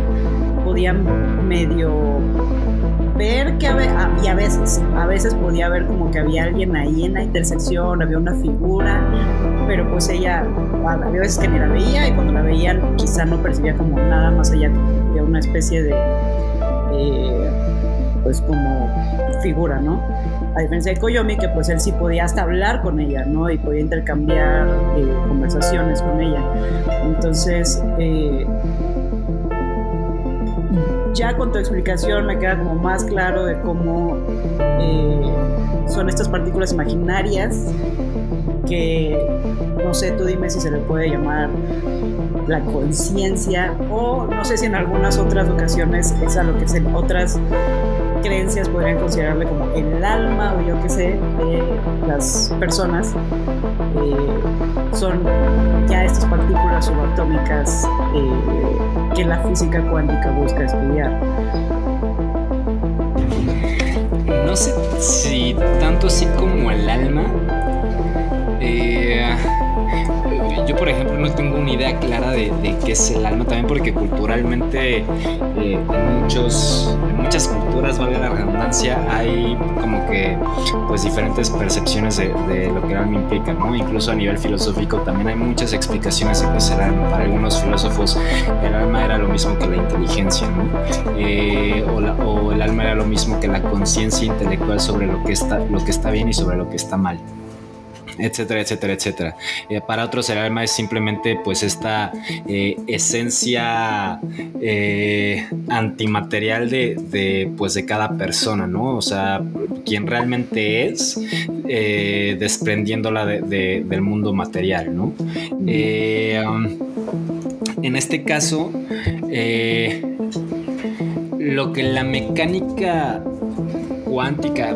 podían medio ver que a, y a veces, a veces podía ver como que había alguien ahí en la intersección, había una figura, pero pues ella, había veces que ni la veía y cuando la veían quizá no percibía como nada más allá de una especie de, pues como figura, ¿no? A diferencia de Koyomi, que pues él sí podía hasta hablar con ella, ¿no? Y podía intercambiar eh, conversaciones con ella. Entonces, eh, ya con tu explicación me queda como más claro de cómo eh, son estas partículas imaginarias que no sé, tú dime si se le puede llamar la conciencia o no sé si en algunas otras ocasiones es a lo que se otras creencias podrían considerarle como el alma o yo qué sé de las personas son ya estas partículas subatómicas eh, que la física cuántica busca estudiar. No sé si tanto así como el alma. Eh, yo por ejemplo no tengo una idea clara de, qué es el alma también porque culturalmente eh, en, muchos, muchas culturas, valga la redundancia, hay como que pues diferentes percepciones de, lo que el alma implica, ¿no? Incluso a nivel filosófico también hay muchas explicaciones de qué es el alma. Para algunos filósofos el alma era lo mismo que la inteligencia, ¿no? Eh, o, o el alma era lo mismo que la conciencia intelectual sobre lo que, está, lo que está bien y sobre lo que está mal etcétera, etcétera, etcétera. Eh, para otros el alma es simplemente pues esta eh, esencia eh, antimaterial de, pues de cada persona, ¿no? O sea, quien realmente es desprendiéndola del mundo material, ¿no? Um, en este caso, lo que la mecánica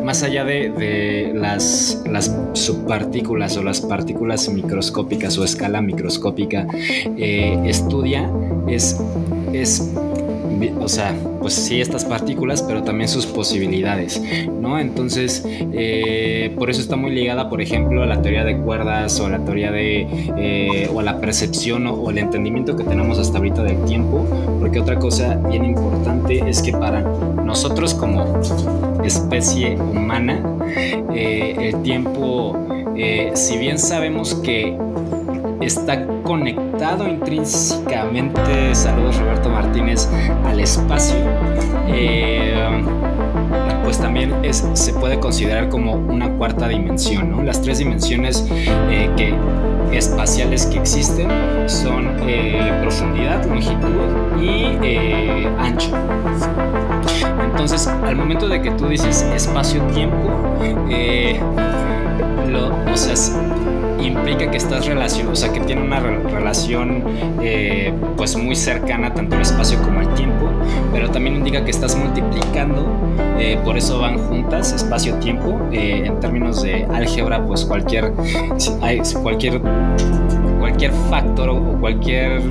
más allá de, las, las, subpartículas o las partículas microscópicas o escala microscópica, eh, estudia es, es o sea, pues sí estas partículas, pero también sus posibilidades, ¿no? Entonces, eh, por eso está muy ligada, por ejemplo, a la teoría de cuerdas o a la teoría de, eh, o a la percepción o, el entendimiento que tenemos hasta ahorita del tiempo, porque otra cosa bien importante es que para nosotros como especie humana, eh, el tiempo, si bien sabemos que está conectado intrínsecamente, saludos Roberto Martínez, al espacio, eh, pues también se puede considerar como una cuarta dimensión. ¿no? Las tres dimensiones eh, espaciales que existen son eh, profundidad, longitud y ancho. Entonces, al momento de que tú dices espacio-tiempo, o sea, implica que estás relacionado, o sea, que tiene una relación eh, pues muy cercana tanto el espacio como el tiempo, pero también indica que estás multiplicando, eh, por eso van juntas, espacio-tiempo, eh, en términos de álgebra, pues cualquier, cualquier, cualquier factor o cualquier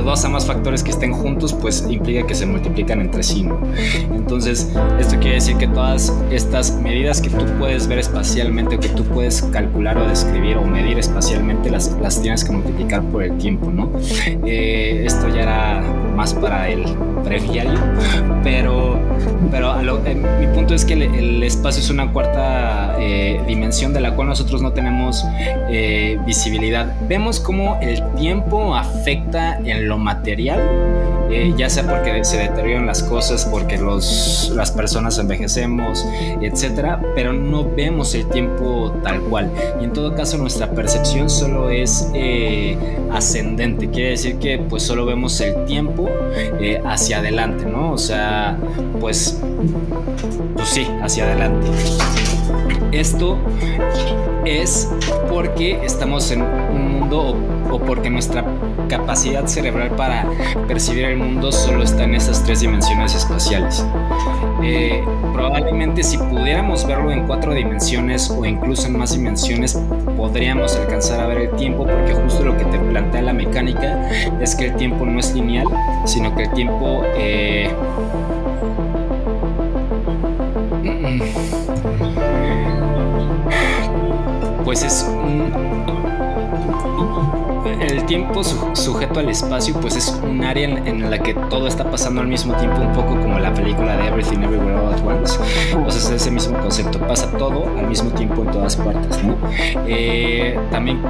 de dos a más factores que estén juntos, pues implica que se multiplican entre sí, ¿no? Entonces, esto quiere decir que todas estas medidas que tú puedes ver espacialmente, que tú puedes calcular o describir o medir espacialmente, las, las tienes que multiplicar por el tiempo, ¿no? Eh, esto ya era más para el breviario, pero, pero eh, mi punto es que el, espacio es una cuarta eh, dimensión de la cual nosotros no tenemos visibilidad. Vemos cómo el tiempo afecta en lo material, eh, ya sea porque se deterioran las cosas, porque los, las personas envejecemos, etcétera, pero no vemos el tiempo tal cual. Y en todo caso, nuestra percepción solo es eh, ascendente, quiere decir que pues solo vemos el tiempo eh, hacia adelante, ¿no? O sea, pues, pues sí, hacia adelante. Esto es porque estamos en un mundo o, porque nuestra capacidad cerebral para percibir el mundo solo está en esas tres dimensiones espaciales. Eh, probablemente si pudiéramos verlo en cuatro dimensiones o incluso en más dimensiones, podríamos alcanzar a ver el tiempo porque justo lo que te plantea la mecánica es que el tiempo no es lineal, sino que el tiempo... Eh, pues es un, el tiempo sujeto al espacio pues es un área en, la que todo está pasando al mismo tiempo un poco como la película de Everything Everywhere All at Once o sea es ese mismo concepto pasa todo al mismo tiempo en todas partes ¿no? Eh, también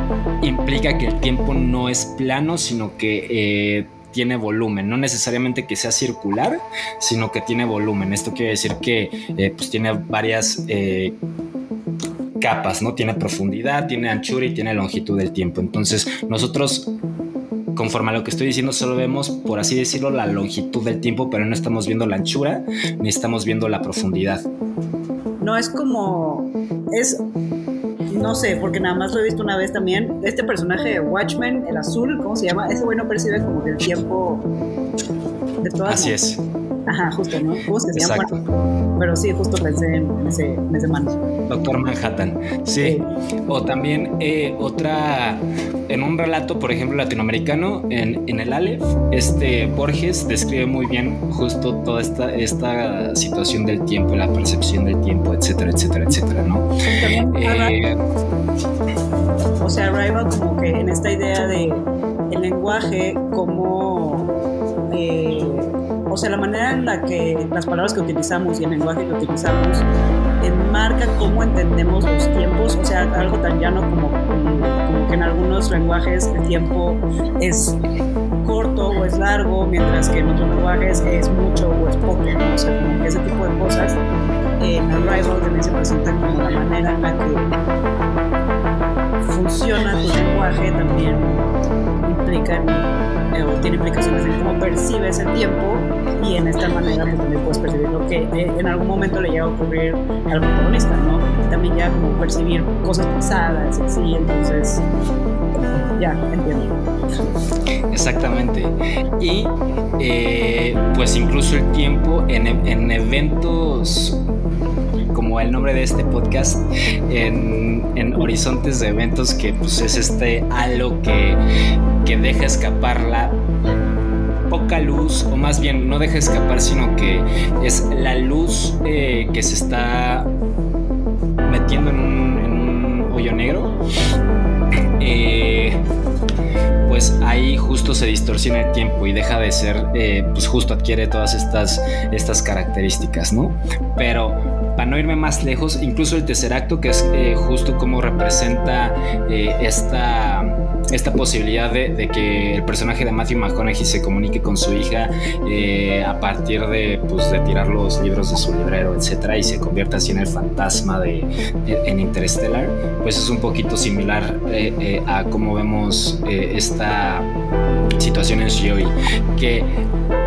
implica que el tiempo no es plano sino que eh, tiene volumen, no necesariamente que sea circular, sino que tiene volumen. Esto quiere decir que eh, pues tiene varias capas, ¿no? Tiene profundidad, tiene anchura y tiene longitud del tiempo. Entonces, nosotros conforme a lo que estoy diciendo, solo vemos, por así decirlo, la longitud del tiempo, pero no estamos viendo la anchura ni estamos viendo la profundidad. No es como. Es. No sé, porque nada más lo he visto una vez también. Este personaje de Watchmen, el azul, ¿cómo se llama? Ese güey no percibe como que el tiempo de todas Así es. Ajá, justo, ¿no? ¿Cómo se llama? Pero sí, justo pensé en ese, en ese man. Doctor Manhattan, sí. O también eh, otra, en un relato, por ejemplo, latinoamericano, en, en el Aleph, este Borges describe muy bien justo toda esta, esta situación del tiempo, la percepción del tiempo, etcétera, etcétera, etcétera, ¿no? Eh, o sea, arriba como que en esta idea de el lenguaje como... Eh, o sea, la manera en la que las palabras que utilizamos y el lenguaje que utilizamos enmarca cómo entendemos los tiempos, o sea, algo tan llano como, que en algunos lenguajes el tiempo es corto o es largo, mientras que en otros lenguajes es mucho o es poco, o sea, como que ese tipo de cosas en Arrival también se presentan como la manera en la que funciona tu lenguaje también eh, tiene implicaciones en cómo percibes el tiempo y en esta manera pues, también puedes percibir lo que en algún momento le llega a ocurrir al protagonista, ¿no? También ya como percibir cosas pasadas, así, entonces ya, entiendo. Exactamente. Y eh, pues incluso el tiempo en eventos como el nombre de este podcast, en, horizontes de eventos que pues es este halo que, que deja escapar la poca luz, o más bien no deja escapar, sino que es la luz eh, que se está metiendo en un, en un hoyo negro. Eh, pues ahí justo se distorsiona el tiempo y deja de ser, eh, pues justo adquiere todas estas, estas características, ¿no? Pero para no irme más lejos, incluso el tercer acto, que es eh, justo como representa eh, esta, esta posibilidad de, que el personaje de Matthew McConaughey se comunique con su hija eh, a partir de, pues, de tirar los libros de su librero, etcétera, y se convierta así en el fantasma de, en Interstellar, pues es un poquito similar a cómo vemos esta situación en que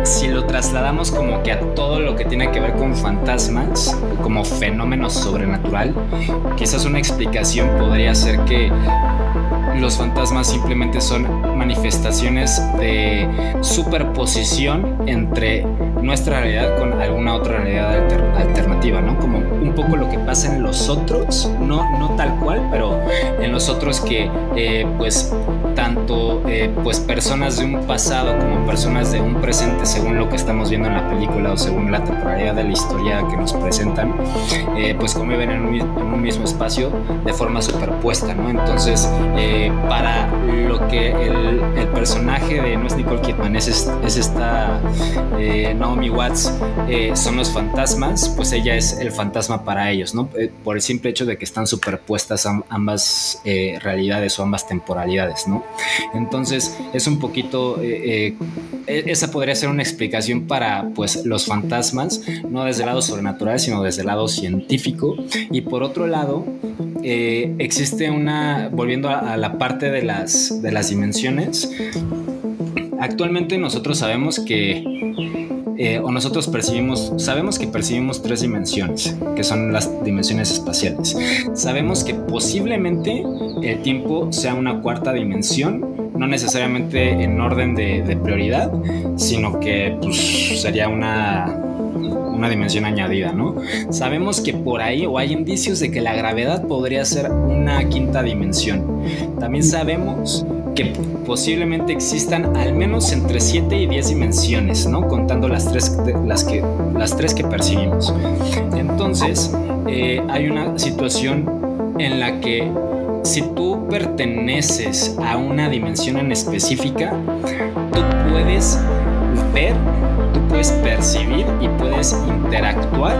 si lo trasladamos como que a todo lo que tiene que ver con fantasmas, como fenómeno sobrenatural, quizás una explicación podría ser que los fantasmas simplemente son manifestaciones de superposición entre nuestra realidad con alguna otra realidad alter alternativa, ¿no? Como un poco lo que pasa en los otros, no, no tal cual, pero en los otros que eh, pues tanto eh, pues personas de un pasado como personas de un presente según lo que estamos viendo en la película o según la temporalidad de la historia que nos presentan, eh, pues conviven en un, en un, mismo espacio de forma superpuesta, ¿no? Entonces, eh, para lo que el, el, personaje de no es Nicole Kidman, es, es esta eh, Naomi Watts, eh, son los fantasmas, pues ella es el fantasma para ellos, ¿no? Eh, por el simple hecho de que están superpuestas ambas realidades o ambas temporalidades, ¿no? Entonces, es un poquito, e, esa podría ser una explicación para, pues, los fantasmas, no desde el lado sobrenatural, sino desde el lado científico. Y por otro lado, existe una, volviendo a, la parte de las, de las dimensiones, actualmente nosotros sabemos que, eh, o nosotros percibimos, sabemos que percibimos tres dimensiones, que son las dimensiones espaciales. Sabemos que posiblemente el tiempo sea una cuarta dimensión, no necesariamente en orden de, prioridad, sino que pues, sería una una dimensión añadida, ¿no? Sabemos que por ahí o hay indicios de que la gravedad podría ser una quinta dimensión. También sabemos que posiblemente existan al menos entre 7 y 10 dimensiones, ¿no? Contando las tres, las que, las tres que percibimos. Entonces, eh, hay una situación en la que si tú perteneces a una dimensión en específica, tú puedes ver tú puedes percibir y puedes interactuar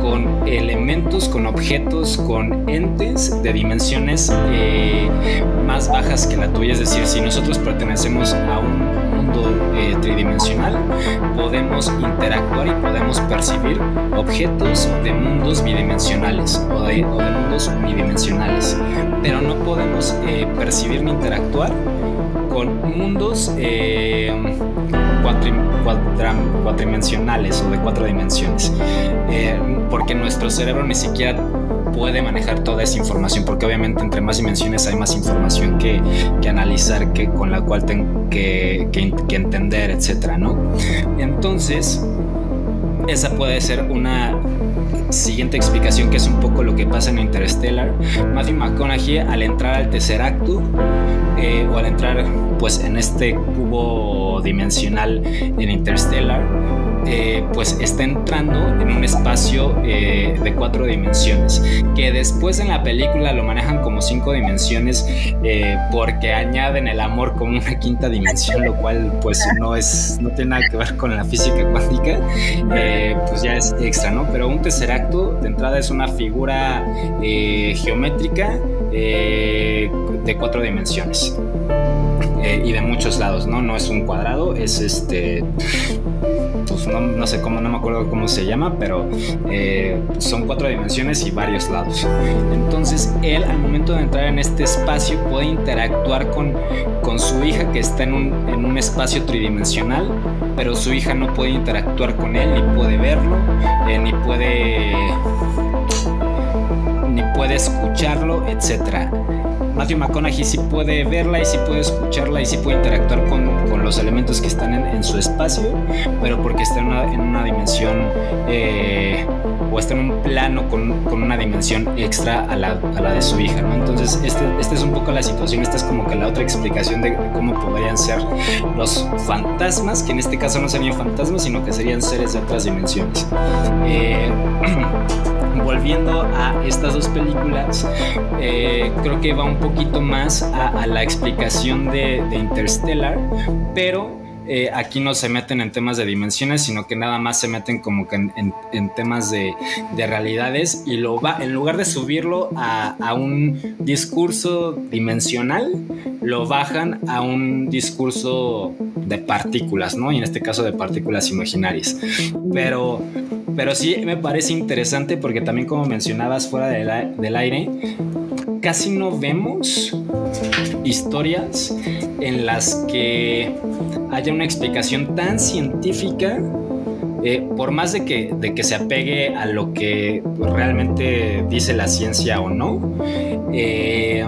con elementos, con objetos, con entes de dimensiones eh, más bajas que la tuya. Es decir, si nosotros pertenecemos a un eh, tridimensional, podemos interactuar y podemos percibir objetos de mundos bidimensionales o de, mundos unidimensionales. Pero no podemos eh, percibir ni interactuar con mundos eh, cuatri, cuatra, cuatridimensionales o de cuatro dimensiones, eh, porque nuestro cerebro ni siquiera puede manejar toda esa información, porque obviamente entre más dimensiones hay más información que, que analizar, que, con la cual tengo que, que, entender, etcétera, ¿no? Entonces, esa puede ser una siguiente explicación que es un poco lo que pasa en Interstellar. Matthew McConaughey al entrar al tercer acto eh, o al entrar pues en este cubo dimensional en Interstellar eh, pues está entrando en un espacio eh, de cuatro dimensiones, que después en la película lo manejan como cinco dimensiones eh, porque añaden el amor como una quinta dimensión, lo cual pues no es, no tiene nada que ver con la física cuántica, pues ya es extra, ¿no? Pero un tercer acto de entrada es una figura geométrica de cuatro dimensiones. Y de muchos lados, ¿no? No es un cuadrado, es este, pues no, sé cómo, no me acuerdo cómo se llama, pero eh, son cuatro dimensiones y varios lados. Entonces él al momento de entrar en este espacio puede interactuar con, con su hija que está en un, en un espacio tridimensional, pero su hija no puede interactuar con él, ni puede verlo, eh, ni puede ni puede escucharlo, etcétera Matthew McConaughey sí puede verla y sí puede escucharla y sí puede interactuar con, con los elementos que están en, en, su espacio, pero porque está en una, en una dimensión eh, o está en un plano con, con una dimensión extra a la, a la, de su hija, ¿no? Entonces, esta este es un poco la situación, esta es como que la otra explicación de, de cómo podrían ser los fantasmas, que en este caso no serían fantasmas, sino que serían seres de otras dimensiones. Eh, volviendo a estas dos películas, eh, creo que va un poquito más a, a la explicación de, de Interstellar, pero eh, aquí no se meten en temas de dimensiones, sino que nada más se meten como que en, temas de, de, realidades y lo va, en lugar de subirlo a, un discurso dimensional, lo bajan a un discurso de partículas, ¿no? Y en este caso de partículas imaginarias. Pero, pero sí me parece interesante porque también como mencionabas fuera del aire, casi no vemos historias en las que haya una explicación tan científica, eh, por más de que, de que se apegue a lo que realmente dice la ciencia o no, eh,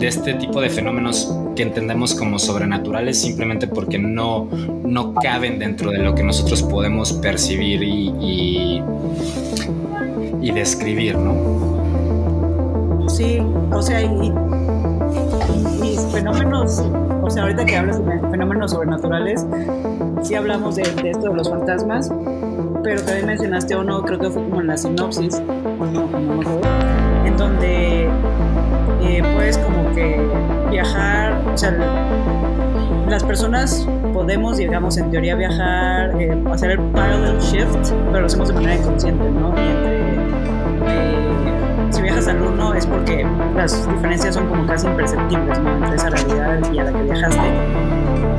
de este tipo de fenómenos que entendemos como sobrenaturales simplemente porque no, no caben dentro de lo que nosotros podemos percibir y, y, y describir, ¿no? Sí, o sea, y, y, y fenómenos o sea, ahorita que hablas de fenómenos sobrenaturales, sí hablamos de, esto de los fantasmas, pero también mencionaste uno, creo que fue como en la sinopsis, o no, no me acuerdo, en donde eh, puedes como que viajar, o sea, las personas podemos, digamos, en teoría viajar, eh, hacer el parallel shift, pero lo hacemos de manera inconsciente, ¿no? Y entre al 1 es porque las diferencias son como casi imperceptibles ¿no? entre esa realidad y a la que viajaste.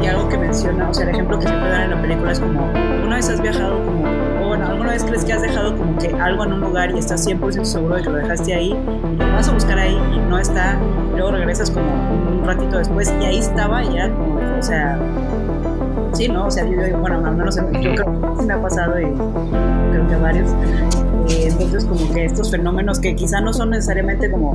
Y algo que menciona, o sea, el ejemplo que siempre dan en la película es como, una vez has viajado como, o bueno, alguna vez crees que has dejado como que algo en un lugar y estás 100% seguro de que lo dejaste ahí, y lo vas a buscar ahí y no está, y luego regresas como un ratito después y ahí estaba y ya como, o sea, sí, ¿no? O sea, yo digo, bueno, al menos yo creo que me ha pasado y creo que a varios. Eh, entonces, como que estos fenómenos que quizá no son necesariamente como,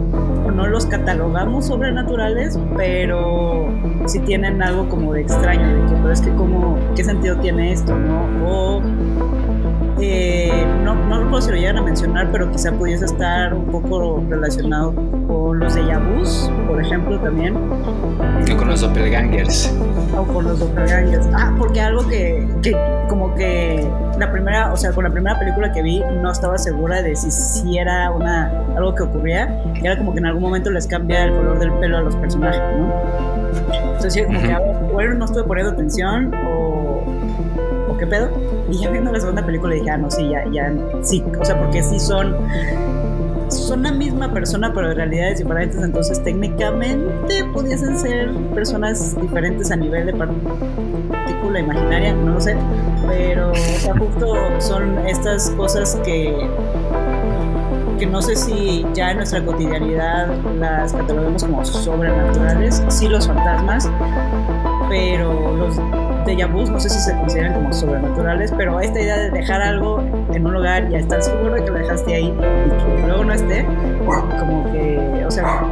no los catalogamos sobrenaturales, pero sí tienen algo como de extraño, de que, pero es que, como, ¿qué sentido tiene esto, no? O eh, no, no recuerdo si lo llegan a mencionar, pero quizá pudiese estar un poco relacionado con los de Yabus, por ejemplo, también. O con los doppelgangers. O con los doppelgangers. Ah, porque algo que, que, como que la primera, o sea, con la primera película que vi no estaba segura de si, si era una, algo que ocurría. Era como que en algún momento les cambia el color del pelo a los personajes, ¿no? Entonces, como uh -huh. que, bueno, no estuve poniendo atención o, o qué pedo. Y ya viendo la segunda película dije, ah, no, sí, ya, ya, sí, o sea, porque sí son, son la misma persona, pero en realidades diferentes, entonces técnicamente pudiesen ser personas diferentes a nivel de partícula imaginaria, no lo sé, pero, o sea, justo son estas cosas que que no sé si ya en nuestra cotidianidad las catalogamos como sobrenaturales, sí los fantasmas, pero los déjà vus no sé si se consideran como sobrenaturales, pero esta idea de dejar algo en un lugar y estar seguro de que lo dejaste ahí y que luego no esté, como que, o sea,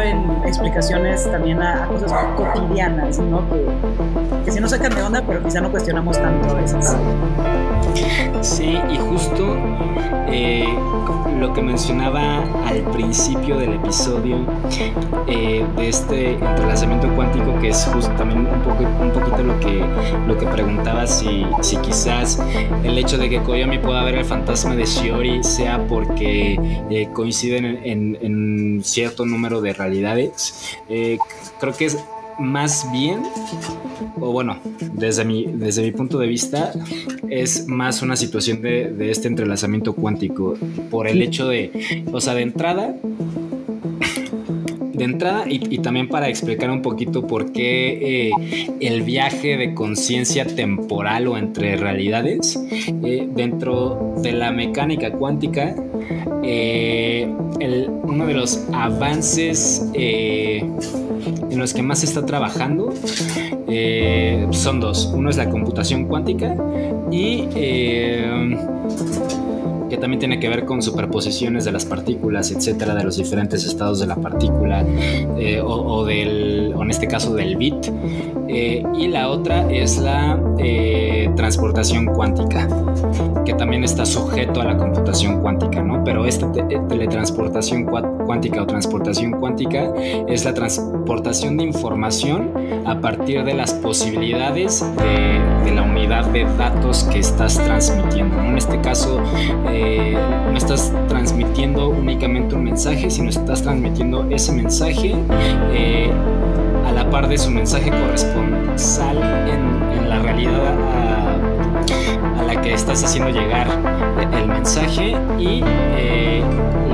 en explicaciones también a, cosas cotidianas, ¿no? Que, sí nos sacan de onda, pero quizá no cuestionamos tanto a veces. Sí, y justo eh, lo que mencionaba al principio del episodio eh, de este entrelazamiento cuántico, que es justo también un, poco, un poquito lo que, lo que preguntaba, si, si quizás el hecho de que Koyomi pueda ver el fantasma de Shiori sea porque eh, coinciden en, en, en, cierto número de realidades. Eh, creo que es más bien, o bueno, desde mi, desde mi punto de vista, es más una situación de, este entrelazamiento cuántico por el hecho de, o sea, de entrada, de entrada y, y, también para explicar un poquito por qué eh, el viaje de conciencia temporal o entre realidades eh, dentro de la mecánica cuántica eh, uno de los avances en los que más se está trabajando son dos. Uno es la computación cuántica y que también tiene que ver con superposiciones de las partículas, etcétera, de los diferentes estados de la partícula eh, o, o del, o en este caso del bit. Eh, y la otra es la eh, transportación cuántica, que también está sujeto a la computación cuántica, ¿no? Pero esta eh, teletransportación cuántica o transportación cuántica es la transportación de información a partir de las posibilidades de, de la unidad de datos que estás transmitiendo. ¿no? En este caso, eh, no estás transmitiendo únicamente un mensaje, sino estás transmitiendo ese mensaje eh, a la par de su mensaje corresponsal en, la realidad a, a la que estás haciendo llegar el mensaje y eh,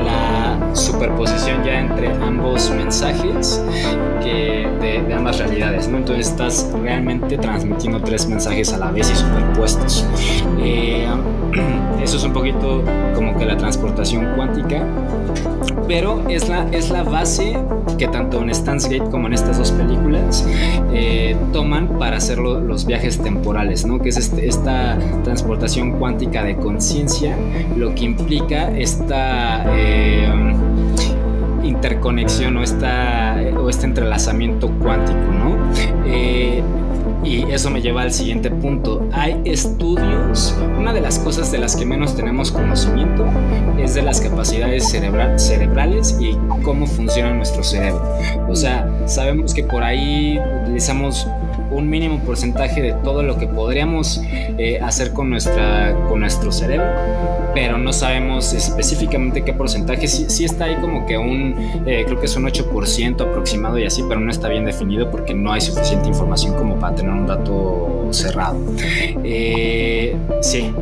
la superposición ya entre ambos mensajes que de, de ambas realidades, ¿no? Entonces estás realmente transmitiendo tres mensajes a la vez y superpuestos. Eh, eso es un poquito como que la transportación cuántica, pero es la, es la base que tanto en Stan's Gate como en estas dos películas eh, toman para hacer lo- los viajes temporales, ¿no? Que es este- esta transportación cuántica de conciencia, lo que implica esta eh, interconexión o, esta, o este entrelazamiento cuántico, ¿no? Eh, y eso me lleva al siguiente punto. Hay estudios, una de las cosas de las que menos tenemos conocimiento es de las capacidades cerebra- cerebrales y cómo funciona nuestro cerebro. O sea, sabemos que por ahí utilizamos un mínimo porcentaje de todo lo que podríamos eh, hacer con, nuestra, con nuestro cerebro, pero no sabemos específicamente qué porcentaje. Sí, sí está ahí como que un, eh, creo que es un 8% aproximado y así, pero no está bien definido porque no hay suficiente información como para tener un dato cerrado. Eh, sí,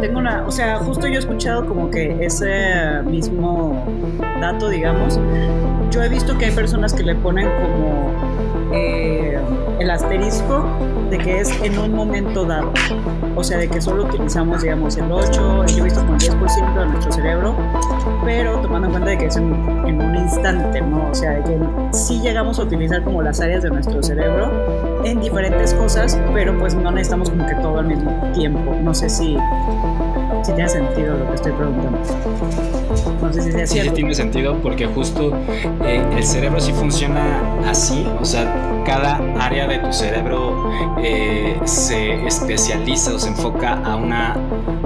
Tengo una, o sea, justo yo he escuchado como que ese mismo dato, digamos, yo he visto que hay personas que le ponen como el asterisco de que es en un momento dado, o sea, de que solo utilizamos, digamos, el 8, yo he visto como el 10% de nuestro cerebro, pero tomando en cuenta de que es en, en un instante, ¿no? O sea, de que sí llegamos a utilizar como las áreas de nuestro cerebro en diferentes cosas, pero pues no necesitamos como que todo al mismo tiempo. No sé si, si tiene sentido lo que estoy preguntando. No sé si sea Sí, tiene sentido porque justo eh, el cerebro sí funciona así, o sea, cada área de tu cerebro eh, se especializa o se enfoca a una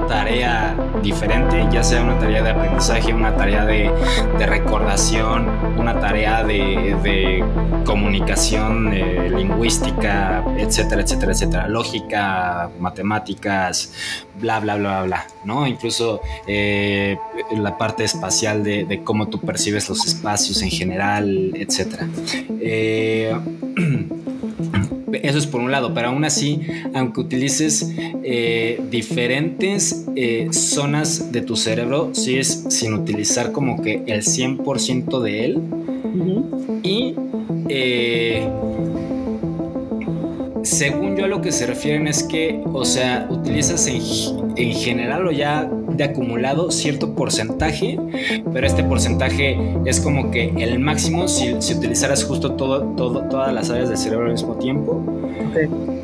tarea diferente, ya sea una tarea de aprendizaje, una tarea de, de recordación, una tarea de, de comunicación eh, lingüística, etcétera, etcétera, etcétera, lógica, matemáticas, bla, bla, bla, bla, bla, ¿no? Incluso la parte espacial de, de cómo tú percibes los espacios en general, etcétera. Eh, eso es por un lado, pero aún así, aunque utilices eh, diferentes eh, zonas de tu cerebro, sigues sin utilizar como que el 100% de él, y eh, según yo a lo que se refieren es que, o sea, utilizas en, en general o ya de acumulado cierto porcentaje, pero este porcentaje es como que el máximo si, si utilizaras justo todo, todo, todas las áreas del cerebro al mismo tiempo.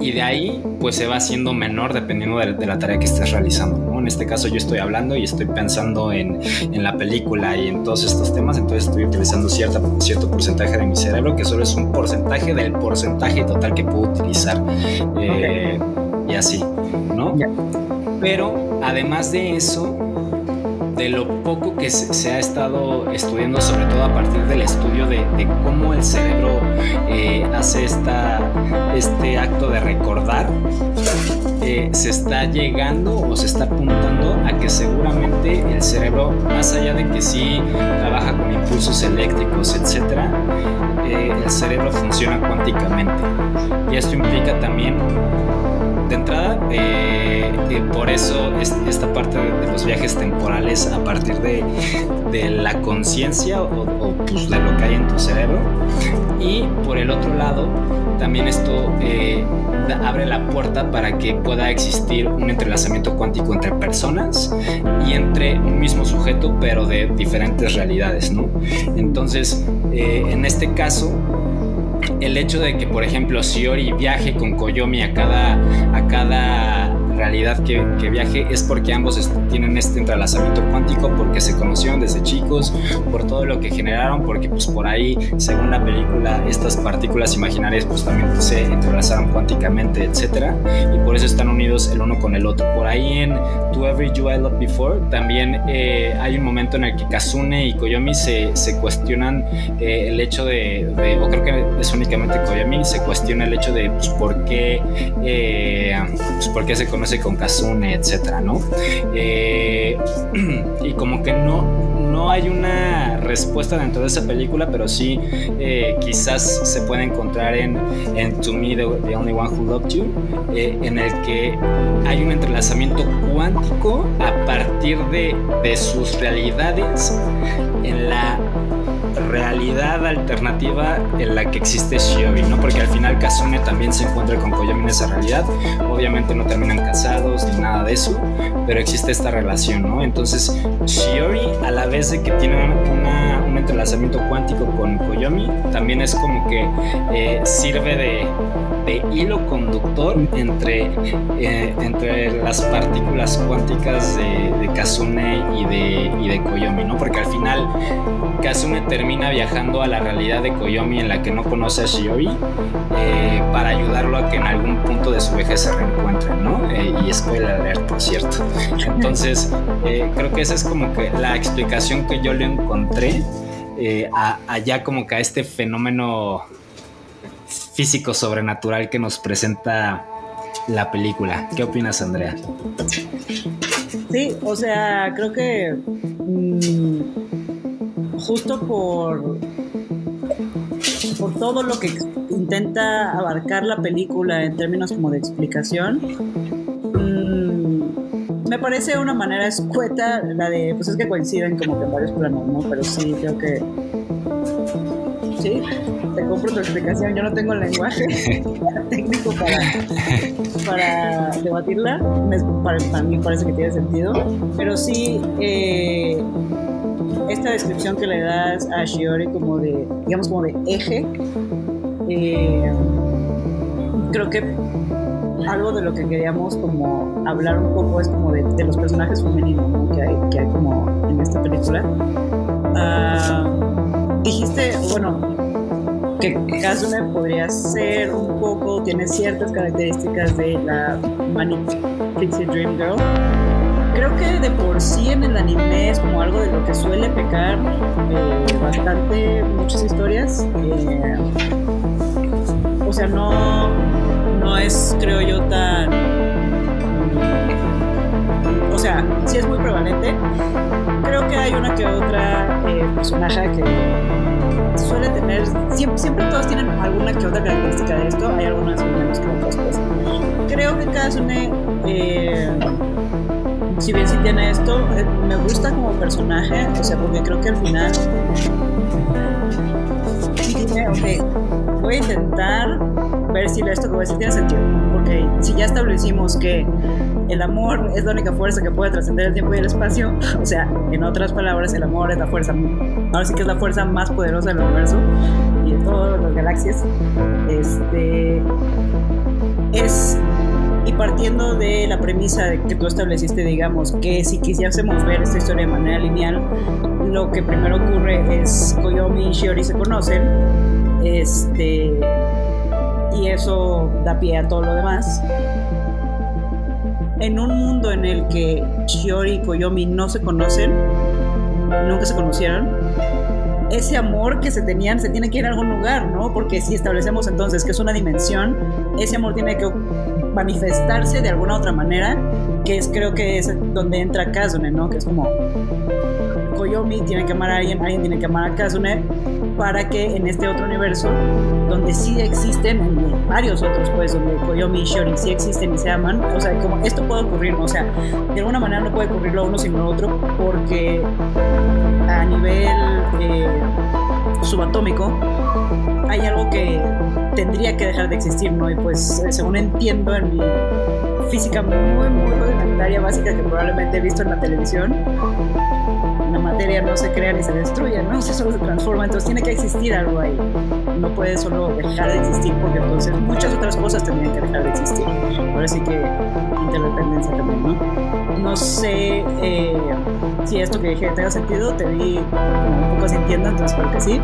Y de ahí, pues se va haciendo menor dependiendo de, de la tarea que estés realizando. En este caso, yo estoy hablando y estoy pensando en, en la película y en todos estos temas, entonces estoy utilizando cierta, cierto porcentaje de mi cerebro, que solo es un porcentaje del porcentaje total que puedo utilizar. Eh, Y así, ¿no? Pero además de eso, de lo poco que se, se ha estado estudiando, sobre todo a partir del estudio de, de cómo el cerebro eh, hace esta, este acto de recordar, eh, se está llegando o se está apuntando a que seguramente el cerebro, más allá de que sí trabaja con impulsos eléctricos, etcétera, eh, el cerebro funciona cuánticamente. Y esto implica también de entrada, eh, eh, por eso es, esta parte de, los viajes temporales a partir de, la conciencia o, pues, de lo que hay en tu cerebro. Y por el otro lado, también esto eh, abre la puerta para que pueda existir un entrelazamiento cuántico entre personas y entre un mismo sujeto, pero de diferentes realidades, ¿no? Entonces, eh, en este caso, el hecho de que, por ejemplo, Shiori viaje con Koyomi a cada, a cada realidad que, que viaje es porque ambos tienen este entrelazamiento cuántico, porque se conocieron desde chicos, por todo lo que generaron, porque pues por ahí, según la película, estas partículas imaginarias pues también se entrelazaron cuánticamente, etcétera, y por eso están unidos el uno con el otro. Por ahí en To Every You I Loved Before también eh, hay un momento en el que Kazune y Koyomi se, se cuestionan eh, el hecho de, de- o creo que es únicamente Koyomi, se cuestiona el hecho de pues, por qué eh, pues, por qué se con Kazune, etcétera, ¿no? Eh, y como que no, no hay una respuesta dentro de esa película, pero sí eh, quizás se puede encontrar en, en To Me, the, the Only One Who Loved You, eh, en el que hay un entrelazamiento cuántico a partir de, de sus realidades en la realidad alternativa en la que existe Shiobi, ¿no? Porque al final Kazune también se encuentra con Koyomi en esa realidad. Obviamente no terminan casados ni nada de eso, pero existe esta relación, ¿no? Entonces, Shiori, a la vez de que tiene un entrelazamiento cuántico con Koyomi, también es como que eh, sirve de, de hilo conductor entre, eh, entre las partículas cuánticas de, de Kazune y de, y Koyomi, ¿no? Porque al final Kazune termina viajando a la realidad de Koyomi en la que no conoce a Shiori eh, para ayudarlo a que en algún punto de su vejez se reencuentren, ¿no? Eh, y spoiler alert, por cierto. Entonces, eh, creo que esa es como que la explicación que yo le encontré allá como que a este fenómeno físico sobrenatural que nos presenta la película. ¿Qué opinas, Andrea? Sí, o sea, creo que mm, justo por, por todo lo que intenta abarcar la película en términos como de explicación, mm, me parece una manera escueta la de, pues es que coinciden como que en varios planos, ¿no? Pero sí, creo que... Sí, te compro tu explicación, yo no tengo el lenguaje técnico para, para debatirla. Me- para, para mí parece que tiene sentido. Pero sí, eh, esta descripción que le das a Shiori como de, digamos, como de eje, eh, creo que algo de lo que queríamos como hablar un poco es como de, de los personajes femeninos ¿no? que, hay, que hay como en esta película. Ah, dijiste, bueno, que Kazune podría ser un poco, tiene ciertas características de la Manic Pixie Dream Girl. Creo que de por sí en el anime es como algo de lo que suele pecar eh, bastante muchas historias. Eh, o sea, no, no es, creo yo, tan... O sea, sí es muy prevalente. Creo que hay una que otra eh, personaje que suele tener, siempre, siempre todos tienen alguna que otra característica de esto, hay algunas menos que otras pues. Creo que Kazune, eh, si bien sí tiene esto, eh, me gusta como personaje, o sea, porque creo que al final dije, ok, voy a intentar ver si esto que voy a tiene sentido, porque si ya establecimos que el amor es la única fuerza que puede trascender el tiempo y el espacio. O sea, en otras palabras, el amor es la fuerza, ahora sí que es la fuerza más poderosa del universo y de todas las galaxias. Este es y partiendo de la premisa que tú estableciste, digamos, que si quisiésemos ver esta historia de manera lineal, lo que primero ocurre es Koyomi y Shiori se conocen, este, y eso da pie a todo lo demás en un mundo en el que Shiori y Koyomi no se conocen, nunca se conocieron, ese amor que se tenían se tiene que ir a algún lugar, ¿no? Porque si establecemos entonces que es una dimensión, ese amor tiene que manifestarse de alguna otra manera, que es creo que es donde entra Kazune, ¿no? Que es como Koyomi tiene que amar a alguien, alguien tiene que amar a Kazune para que en este otro universo, donde sí existen en varios otros, pues, donde Koyomi y Shiori sí existen y se aman, o sea, como esto puede ocurrir, ¿no? o sea, de alguna manera no puede ocurrir lo uno sin lo otro, porque a nivel eh, subatómico hay algo que tendría que dejar de existir, ¿no? Y pues, según entiendo en mi física muy, muy rudimentaria básica que probablemente he visto en la televisión, no se crea ni se destruye, ¿no? Solo se transforma, entonces tiene que existir algo ahí. No puede solo dejar de existir porque entonces muchas otras cosas tendrían que dejar de existir. Ahora sí que interdependencia también, ¿no? No sé eh, si esto que dije tenga sentido, te vi un poco sintiendo, entonces creo que sí.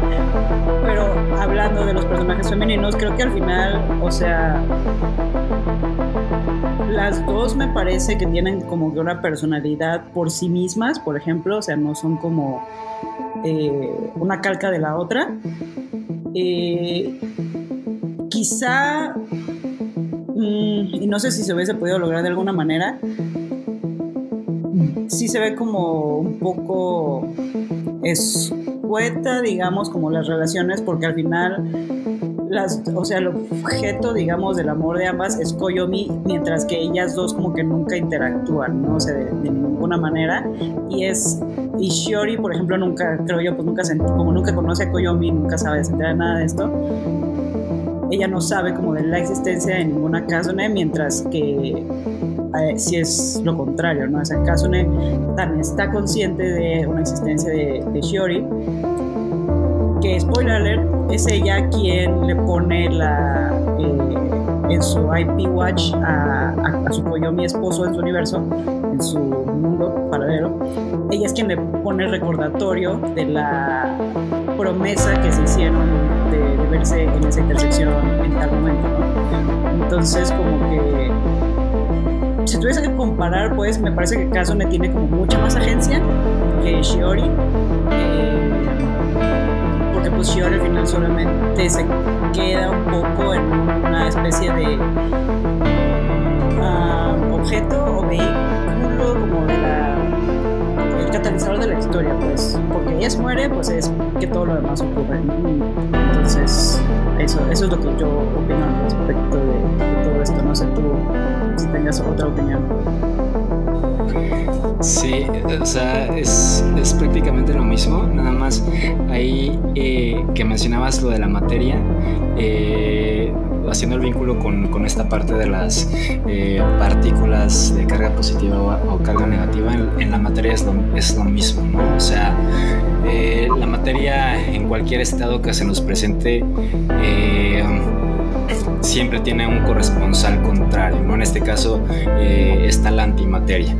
Pero hablando de los personajes femeninos, creo que al final, o sea, las dos me parece que tienen como que una personalidad por sí mismas, por ejemplo, o sea, no son como eh, una calca de la otra. Eh, quizá, mm, y no sé si se hubiese podido lograr de alguna manera, sí se ve como un poco escueta, digamos, como las relaciones, porque al final las, o sea, el objeto, digamos, del amor de ambas es Koyomi, mientras que ellas dos como que nunca interactúan, ¿no? O sea, de, de ninguna manera. Y es, y Shiori, por ejemplo, nunca, creo yo, pues nunca, se, como nunca conoce a Koyomi, nunca sabe, se entera nada de esto. Ella no sabe como de la existencia de ninguna Kazune, mientras que eh, si es lo contrario, ¿no? O sea, Kazune también está consciente de una existencia de, de Shiori, que spoiler alert, es ella quien le pone la eh, en su IP Watch a, su Koyomi esposo en su universo, en su mundo paralelo. Ella es quien le pone el recordatorio de la promesa que se hicieron de, de verse en esa intersección en tal momento. Entonces, como que si tuviese que comparar, pues me parece que Kazune tiene como mucha más agencia que Shiori. Eh, porque pues al final solamente se queda un poco en una especie de uh, objeto o vehículo como de la el catalizador de la historia pues porque ella muere pues es que todo lo demás ocurre. Entonces eso, eso es lo que yo opino respecto de, de todo esto. No sé tú si tengas otra opinión Sí, o sea, es, es, prácticamente lo mismo, nada más ahí eh, que mencionabas lo de la materia, eh, haciendo el vínculo con, con, esta parte de las eh, partículas de carga positiva o, carga negativa, en, la materia es lo, es lo mismo, ¿no? O sea, eh, la materia en cualquier estado que se nos presente eh, siempre tiene un corresponsal contrario, ¿no? En este caso eh, está la antimateria.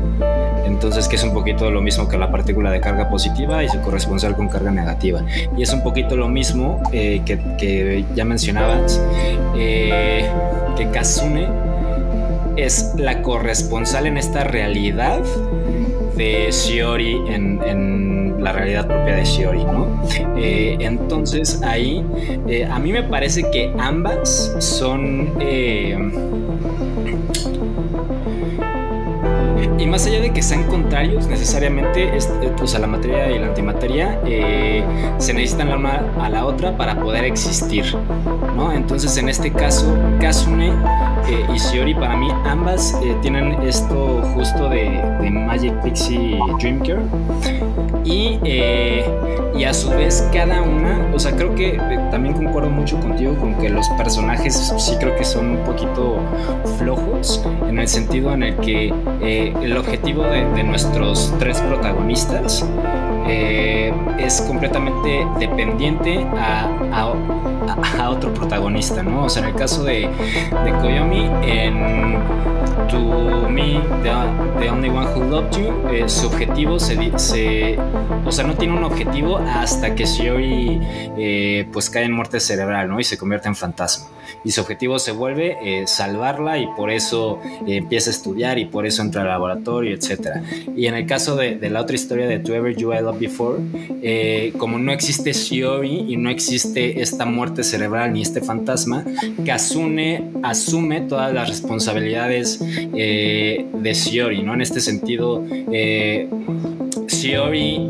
Entonces, que es un poquito lo mismo que la partícula de carga positiva y su corresponsal con carga negativa. Y es un poquito lo mismo eh, que, que, ya mencionabas, eh, que Kazune es la corresponsal en esta realidad de Shiori en, en, la realidad propia de Shiori, ¿no? Eh, entonces ahí a mí me parece que ambas son y más allá de que sean contrarios necesariamente, es, o sea, la materia y la antimateria eh, se necesitan la una a la otra para poder existir, Entonces, en este caso, Kazune eh, y Shiori, para mí, ambas eh, tienen esto justo de, Magic Pixie Dream. Y, eh, y, a su vez, cada una, o sea, creo que también concuerdo mucho contigo con que los personajes sí creo que son un poquito flojos, en el sentido en el que el objetivo de, nuestros tres protagonistas eh, es completamente dependiente a, a, otro protagonista, ¿no? O sea, en el caso de, de Koyomi, en To Me, the, Only One Who Loved You, eh, su objetivo se, se, O sea, no tiene un objetivo hasta que Shiori eh, pues cae en muerte cerebral, ¿no? Y se convierte en fantasma. Y su objetivo se vuelve eh, salvarla y por eso eh, empieza a estudiar y por eso entra al laboratorio, etc. Y en el caso de, la otra historia de To Ever You I Loved Before, eh, como no existe Shiori y no existe esta muerte cerebral ni este fantasma, Kazune asume todas las responsabilidades de Shiori, ¿no? En este sentido, Shiori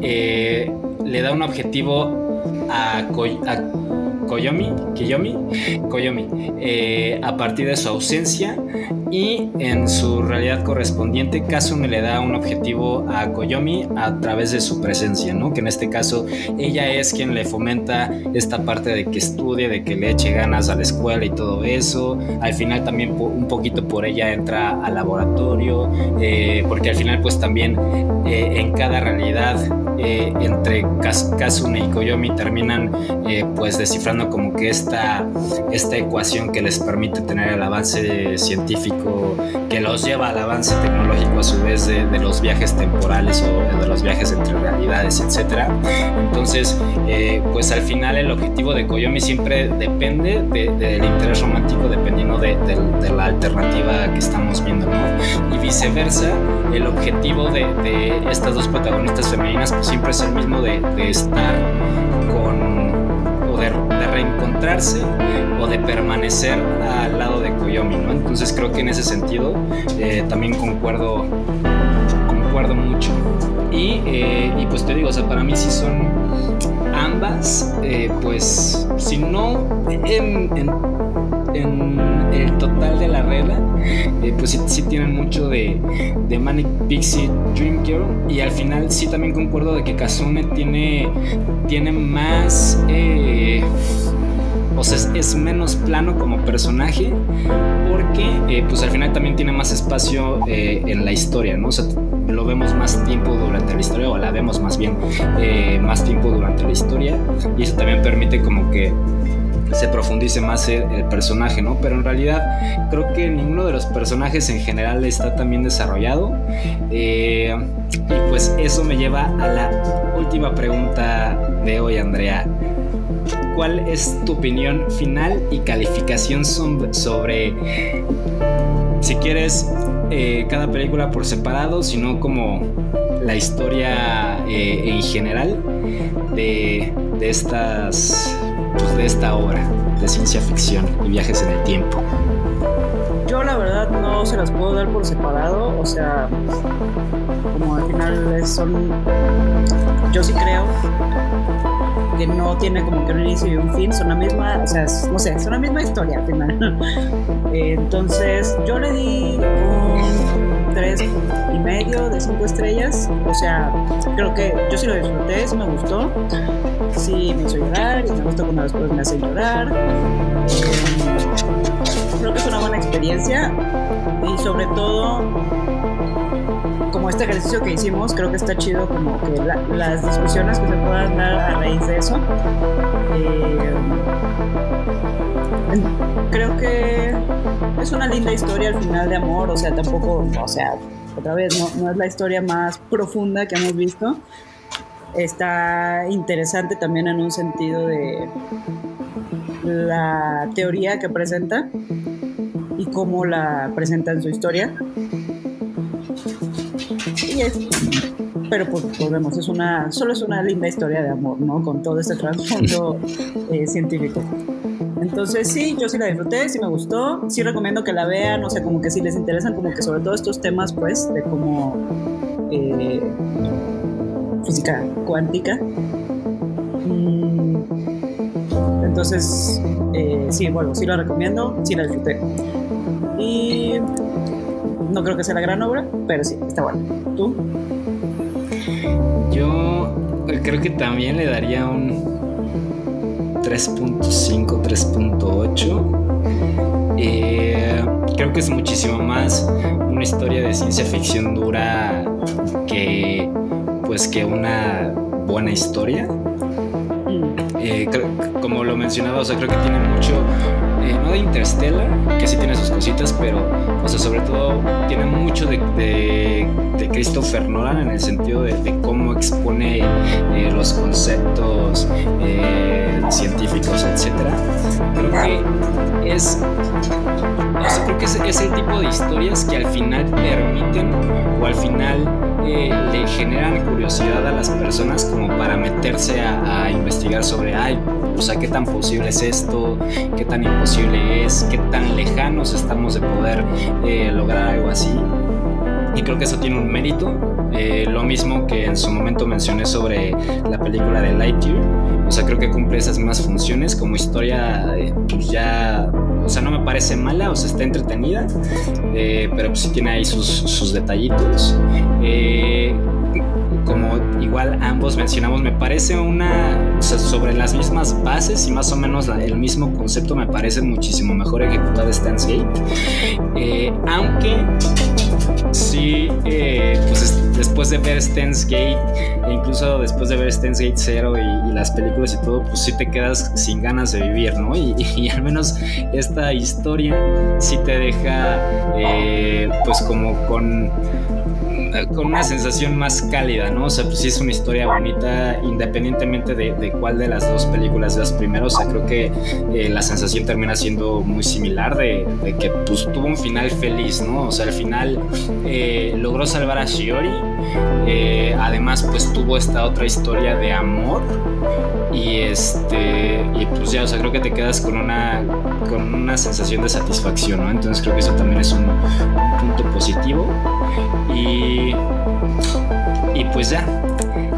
le da un objetivo a, a Koyomi, Kiyomi, Koyomi, eh, a partir de su ausencia y en su realidad correspondiente, Kazune le da un objetivo a Koyomi a través de su presencia, ¿no? Que en este caso ella es quien le fomenta esta parte de que estudie, de que le eche ganas a la escuela y todo eso. Al final también un poquito por ella entra al laboratorio, eh, porque al final pues también eh, en cada realidad eh, entre Kazune y Koyomi terminan pues descifrando como que esta, esta ecuación que les permite tener el avance científico tecnológico que los lleva al avance tecnológico a su vez de, de los viajes temporales o de los viajes entre realidades, etc. Entonces, eh, pues al final el objetivo de Koyomi siempre depende de- del interés romántico dependiendo de, de- de la alternativa que estamos viendo, ¿no? Y viceversa, el objetivo de, de estas dos protagonistas femeninas pues siempre es el mismo de, de estar con o de, de reencontrarse o de permanecer al lado Koyomi, ¿no? Entonces creo que en ese sentido eh, también concuerdo concuerdo mucho. Y, eh, y pues te digo, o sea, para mí sí son ambas, eh, pues si no en, el total de la regla, pues sí, sí tienen mucho de, de Manic Pixie Dream Girl. Y al final sí también concuerdo de que Kazune tiene, tiene más... o sea, es, menos plano como personaje porque eh, pues al final también tiene más espacio eh, en la historia, ¿no? O sea, lo vemos más tiempo durante la historia o la vemos más bien eh, más tiempo durante la historia y eso también permite como que se profundice más el, el personaje, ¿no? Pero en realidad creo que ninguno de los personajes en general está tan bien desarrollado. Eh, y pues eso me lleva a la última pregunta de hoy, Andrea. ¿Cuál es tu opinión final y calificación sobre, si quieres, eh, cada película por separado, sino como la historia eh, en general de, de estas, pues, de esta obra de ciencia ficción y viajes en el tiempo? Yo la verdad no se las puedo dar por separado, o sea, como al final son, yo sí creo no tiene como que un inicio y un fin, son la misma, o sea, no sé, son la misma historia al final. Eh, Entonces yo le di un tres y medio de cinco estrellas, o sea, creo que yo sí lo disfruté, sí me gustó, sí me hizo llorar y me gustó cuando después me hace llorar. Creo que es una buena experiencia y sobre todo como este ejercicio que hicimos creo que está chido como que la- las discusiones que se puedan dar a raíz de eso Eh, creo que es una linda historia al final de amor o sea tampoco o sea otra vez no, no es la historia más profunda que hemos visto está interesante también en un sentido de la teoría que presenta y cómo la presenta en su historia. Es, pero pues volvemos, es una, solo es una linda historia de amor, ¿no? Con todo este trasfondo eh, científico. Entonces sí, yo sí la disfruté, sí me gustó, sí recomiendo que la vean, o sea, como que si les interesan como que sobre todo estos temas, pues, de como eh, física cuántica. Mm, entonces, eh, sí, bueno, sí la recomiendo, sí la disfruté. Y no creo que sea la gran obra, pero sí, está buena. ¿Tú? Yo creo que también le daría un 3.5, 3.8. Eh, creo que es muchísimo más una historia de ciencia ficción dura que pues que una buena historia. Mm, Eh, creo- como lo mencionaba, o sea, creo que tiene mucho, eh, no de Interstellar, que sí tiene sus cositas, pero, o sea, sobre todo tiene mucho de, de- de Christopher Nolan en el sentido de, cómo expone eh, los conceptos eh, científicos, etcétera. Creo que es, o sea, creo que es, es el tipo de historias que al final permiten o al final eh, le generan curiosidad a las personas como para meterse a, a investigar sobre, ay, o sea, qué tan posible es esto, qué tan imposible es, qué tan lejanos estamos de poder eh, lograr algo así. Y creo que eso tiene un mérito. Eh, lo mismo que en su momento mencioné sobre la película de Lightyear. O sea, creo que cumple esas mismas funciones como historia, pues ya, o sea, no me parece mala, o sea, está entretenida, eh, pero pues sí tiene ahí sus, detallitos. Eh, como igual ambos mencionamos, me parece una, o sea, sobre las mismas bases y más o menos el mismo concepto, me parece muchísimo mejor ejecutada Stan's Gate. Eh, aunque sí, pues es- después de ver Stance Gate, e incluso después de ver Stance Gate 0 y, y las películas y todo, pues sí te quedas sin ganas de vivir, ¿no? Y, y al menos esta historia sí te deja, eh, pues como con con una sensación más cálida, ¿no? O sea, pues sí es una historia bonita, independientemente de, de cuál de las dos películas veas primero. O sea, creo que eh, la sensación termina siendo muy similar de, de, que pues tuvo un final feliz, ¿no? O sea, al final eh, logró salvar a Shiori. Eh, además, pues tuvo esta otra historia de amor. Y este, y pues ya, o sea, creo que te quedas con una, con una sensación de satisfacción, ¿no? Entonces creo que eso también es un, un punto positivo. Y, y pues ya,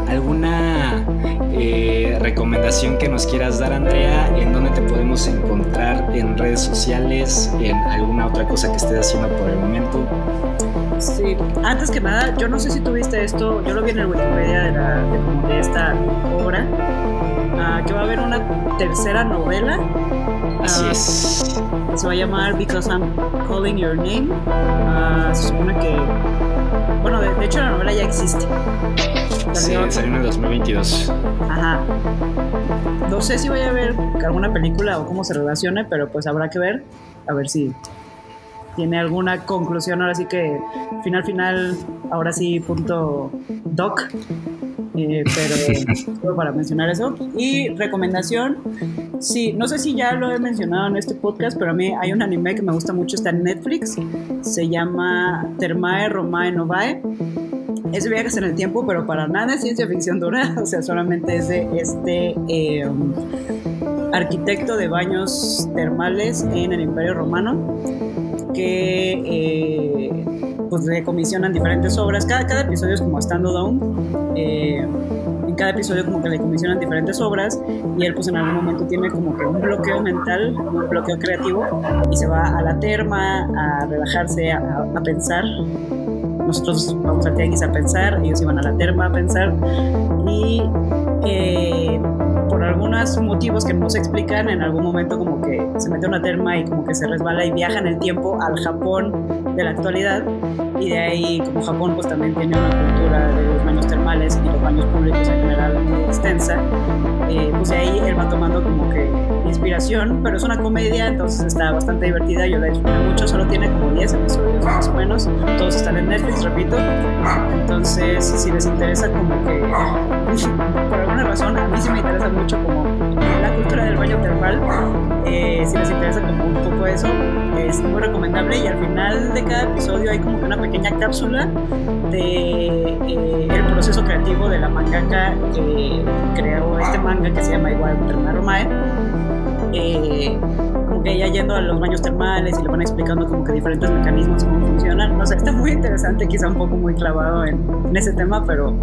¿alguna eh, recomendación que nos quieras dar, Andrea? ¿En dónde te podemos encontrar? ¿En redes sociales? ¿En alguna otra cosa que estés haciendo por el momento? Sí, antes que nada, yo no sé si tuviste esto, yo lo vi en el Wikipedia de, la, de, de esta obra, uh, que va a haber una tercera novela. Así uh, es. Se va a llamar Because I'm Calling Your Name. Uh, se supone que, bueno, de, de, hecho la novela ya existe. Salió, sí, salió en el 2022. Ajá. No sé si vaya a haber alguna película o cómo se relacione, pero pues habrá que ver, a ver si tiene alguna conclusión, ahora sí que final final, ahora sí punto doc, eh, pero solo para mencionar eso. Y recomendación, sí, no sé si ya lo he mencionado en este podcast, pero a mí hay un anime que me gusta mucho, está en Netflix, se llama Termae Romae Novae. Es viajes en el tiempo, pero para nada es ciencia ficción dura, o sea, solamente es de este eh, arquitecto de baños termales en el Imperio Romano que eh, pues le comisionan diferentes obras. Cada, cada episodio es como stand-alone. Eh, en cada episodio como que le comisionan diferentes obras y él pues en algún momento tiene como que un bloqueo mental, un bloqueo creativo y se va a la terma a relajarse, a, a pensar. Nosotros vamos al tianguis a pensar, ellos iban a la terma a pensar y eh, por algunos motivos que no se explican, en algún momento como que se mete una terma y como que se resbala y viaja en el tiempo al Japón de la actualidad. Y de ahí como Japón pues también tiene una cultura de los baños termales y los baños públicos en general muy extensa, eh, pues de ahí él va tomando como que inspiración, pero es una comedia, entonces está bastante divertida, yo la disfruté mucho, solo tiene como 10 episodios más o menos, todos están en Netflix, repito, entonces si les interesa como que por alguna razón a mí sí me interesa mucho como la cultura del baño termal, eh, si les interesa como un poco eso, es muy recomendable y al final de cada episodio hay como una pequeña cápsula de eh, el proceso creativo de la mangaka que creó este manga que se llama igual Termal Romae. Eh, ella yendo a los baños termales y le van explicando como que diferentes mecanismos cómo funcionan. No sé, está muy interesante, quizá un poco muy clavado en, ese tema, pero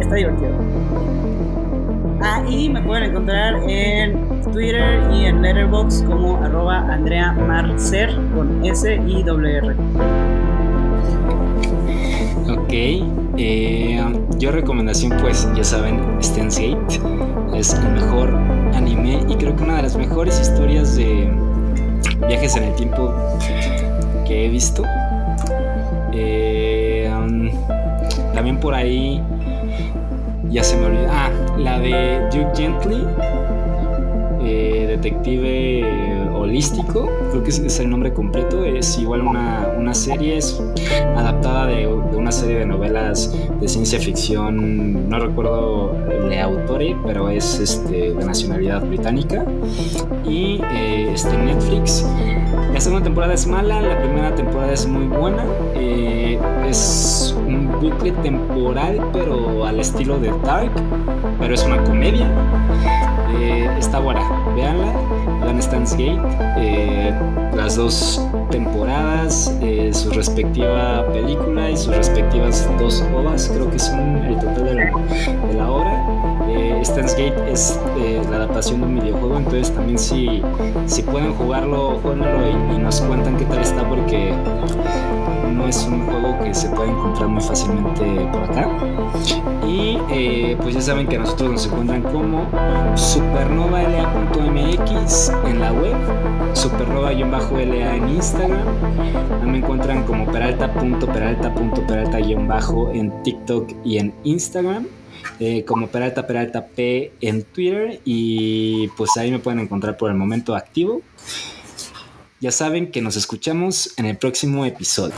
está divertido. Ah, y me pueden encontrar en Twitter y en Letterboxd como arroba Andrea Marcer con S y R. Ok, eh, yo recomendación pues ya saben, Steins Gate es el mejor anime y creo que una de las mejores historias de viajes en el tiempo que he visto. Eh, um, también por ahí ya se me olvidó. Ah, la de Duke Gently, eh, detective holístico, creo que es el nombre completo. Es igual una, una serie, es adaptada de, una serie de novelas de ciencia ficción. No recuerdo el autore, pero es este, de nacionalidad británica. Y eh, está Netflix. La segunda temporada es mala, la primera temporada es muy buena. Eh, es un bucle temporal, pero al estilo de Dark, pero es una comedia. Eh, está buena, véanla. Vean Stance Gate, eh, las dos temporadas, eh, su respectiva película y sus respectivas dos ovas, creo que son el total de la, de la obra. Eh, Gate es eh, la adaptación de un videojuego, entonces también si, si pueden jugarlo, jueguenlo y, y nos cuentan qué tal está porque no es un juego que se puede encontrar muy fácilmente por acá. Y eh, pues ya saben que nosotros nos encuentran como supernovala.mx en la web, supernova-la en Instagram. Me encuentran como peralta.peralta.peralta- en TikTok y en Instagram. eh, como Peralta Peralta P en Twitter y pues ahí me pueden encontrar por el momento activo. Ya saben que nos escuchamos en el próximo episodio.